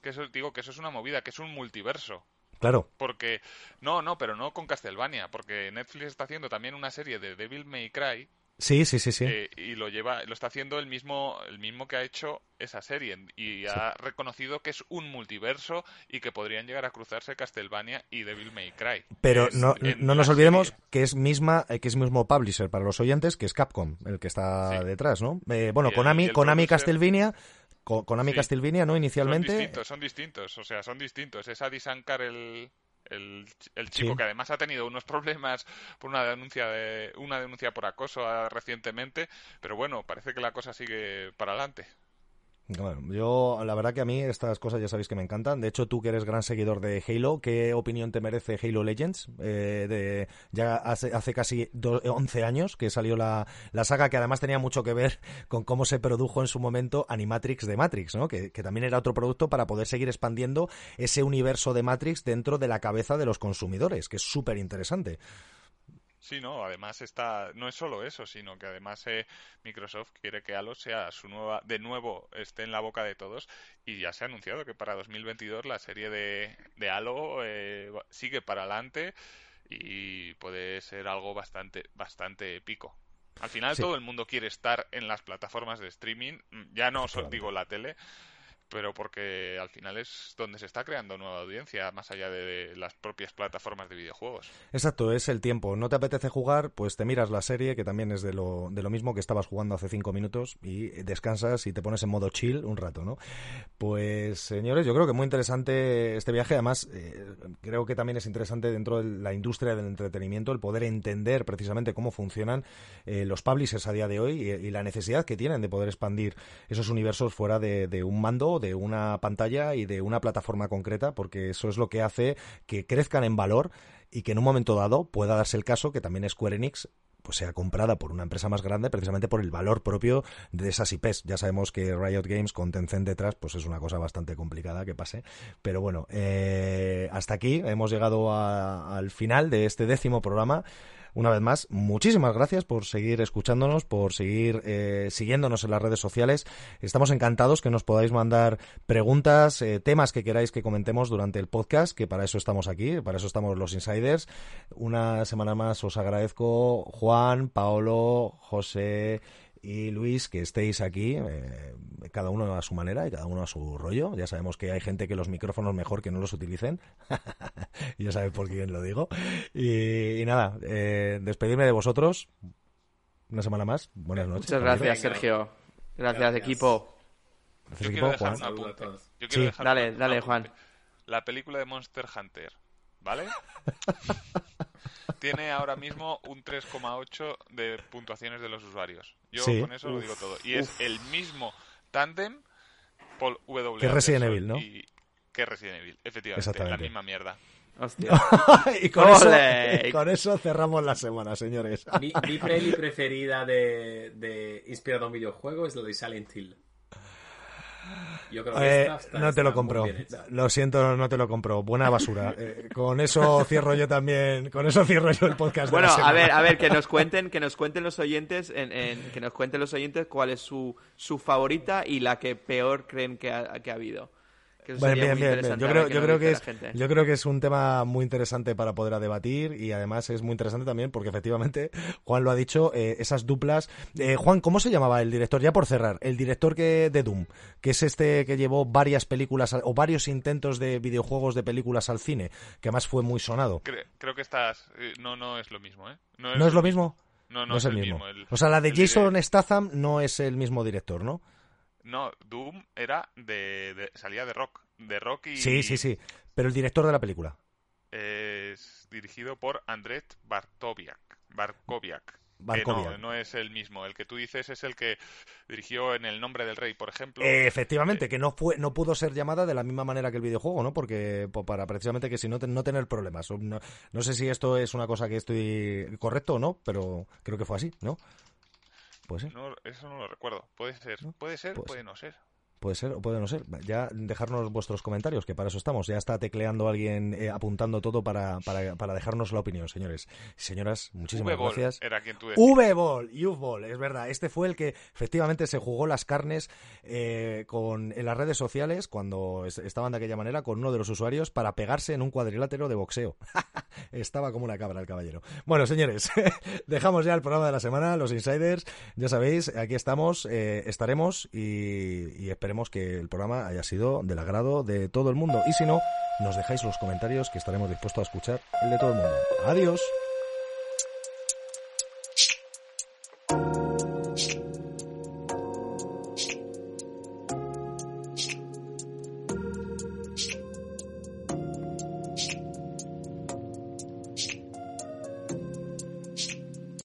Que eso, digo que eso es una movida, que es un multiverso. Claro. Porque, no, no, pero no con Castlevania, porque Netflix está haciendo también una serie de Devil May Cry, Sí, sí, sí, sí. Eh, y lo lleva, lo está haciendo el mismo, el mismo que ha hecho esa serie y ha reconocido que es un multiverso y que podrían llegar a cruzarse Castlevania y Devil May Cry. Pero no, no nos olvidemos que es misma, eh, que es mismo publisher para los oyentes, que es Capcom el que está detrás, ¿no? Eh, bueno, Konami, Konami Castlevania Konami Castlevania, ¿no? Inicialmente. Son distintos, son distintos, o sea, son distintos. Es Adi Sankar el, el, chico que además ha tenido unos problemas por una denuncia de una denuncia por acoso ah, recientemente, pero bueno, parece que la cosa sigue para adelante. Bueno, yo la verdad que a mí estas cosas ya sabéis que me encantan. De hecho, tú que eres gran seguidor de Halo, ¿qué opinión te merece Halo Legends? Eh, de, ya hace, hace casi 11 años que salió la, la, saga, que además tenía mucho que ver con cómo se produjo en su momento Animatrix de Matrix, ¿no? Que, que también era otro producto para poder seguir expandiendo ese universo de Matrix dentro de la cabeza de los consumidores, que es súper interesante. Sí, no, además está, no es solo eso, sino que además eh, Microsoft quiere que Halo sea su nueva, de nuevo esté en la boca de todos. Y ya se ha anunciado que para 2022 la serie de, de Halo eh, sigue para adelante y puede ser algo bastante, bastante épico. Al final todo el mundo quiere estar en las plataformas de streaming, ya no solo digo la tele, pero porque al final es donde se está creando nueva audiencia, más allá de las propias plataformas de videojuegos. Exacto, es el tiempo. No te apetece jugar, pues te miras la serie, que también es de lo, de lo mismo que estabas jugando hace cinco minutos, y descansas y te pones en modo chill un rato, ¿no? Pues, señores, yo creo que muy interesante este viaje. Además, eh, creo que también es interesante dentro de la industria del entretenimiento el poder entender precisamente cómo funcionan eh, los publishers a día de hoy y, la necesidad que tienen de poder expandir esos universos fuera de, de un mando de una pantalla y de una plataforma concreta, porque eso es lo que hace que crezcan en valor y que en un momento dado pueda darse el caso que también Square Enix pues sea comprada por una empresa más grande precisamente por el valor propio de esas IPs. Ya sabemos que Riot Games con Tencent detrás pues es una cosa bastante complicada que pase. Pero bueno, eh, hasta aquí hemos llegado al final de este décimo programa una vez más, muchísimas gracias por seguir escuchándonos, por seguir eh, siguiéndonos en las redes sociales. Estamos encantados que nos podáis mandar preguntas, eh, temas que queráis que comentemos durante el podcast, que para eso estamos aquí, para eso estamos los insiders. Una semana más os agradezco Juan, Paolo, José y Luis que estéis aquí, eh, cada uno a su manera y cada uno a su rollo. Ya sabemos que hay gente que los micrófonos mejor que no los utilicen. ya sabéis por quién lo digo. Y, nada, eh, despedirme de vosotros. Una semana más. Buenas noches. Muchas gracias, Sergio. Gracias, equipo. Yo quiero dejar un apunte. Yo quiero dejar dale, dale, Juan. La película de Monster Hunter, ¿vale? tiene ahora mismo un 3,8 de puntuaciones de los usuarios. Yo con eso lo digo todo. Y es el mismo tándem Paul W. Que Resident Evil, ¿no? Y que Resident Evil, efectivamente, la misma mierda. Hostia. y, con eso, con eso, cerramos la semana, señores. mi, peli preferida de, de inspirado en videojuegos es lo de Silent Hill. Yo creo que eh, no te lo compro. Lo siento, no te lo compro. Buena basura. Eh, con eso cierro yo también. Con eso cierro yo el podcast. Bueno, a ver, a ver, que nos cuenten, que nos cuenten los oyentes, en, que nos cuenten los oyentes cuál es su, su favorita y la que peor creen que ha, que ha habido bien, bien, bien. Yo creo, yo creo que es, yo creo que es un tema muy interesante para poder debatir y además es muy interesante también porque efectivamente Juan lo ha dicho, eh, esas duplas. Eh, Juan, ¿cómo se llamaba el director? Ya por cerrar, el director que de Doom, que es este que llevó varias películas o varios intentos de videojuegos de películas al cine, que además fue muy sonado. Creo, que estás, eh, no, no es lo mismo, ¿eh? No es, lo mismo. No, no, es, el mismo. o sea, la de Jason Statham no es el mismo director, ¿no? No, Doom era de, salía de Rock, de Rock y Sí, sí, sí, pero el director de la película es dirigido por Andrzej Bartowiak, Barkowiak. No, no, es el mismo. El que tú dices es el que dirigió en El nombre del rey, por ejemplo. efectivamente, eh, que no fue, no pudo ser llamada de la misma manera que el videojuego, ¿no? Porque para precisamente que si no, no tener problemas. No, no, sé si esto es una cosa que estoy correcto o no, pero creo que fue así, ¿no? No, eso no lo recuerdo. Puede ser, puede ser, pues puede no ser. Puede ser o puede no ser. Ya dejarnos vuestros comentarios, que para eso estamos. Ya está tecleando alguien, eh, apuntando todo para, para, para, dejarnos la opinión, señores. Señoras, muchísimas gracias. Era quien V-Ball, ball es verdad. Este fue el que efectivamente se jugó las carnes eh, con, en las redes sociales cuando estaban de aquella manera con uno de los usuarios para pegarse en un cuadrilátero de boxeo. Estaba como una cabra el caballero. Bueno, señores, dejamos ya el programa de la semana, los insiders. Ya sabéis, aquí estamos, eh, estaremos y, y esperemos que el programa haya sido del agrado de todo el mundo. Y si no, nos dejáis los comentarios que estaremos dispuestos a escuchar el de todo el mundo. Adiós.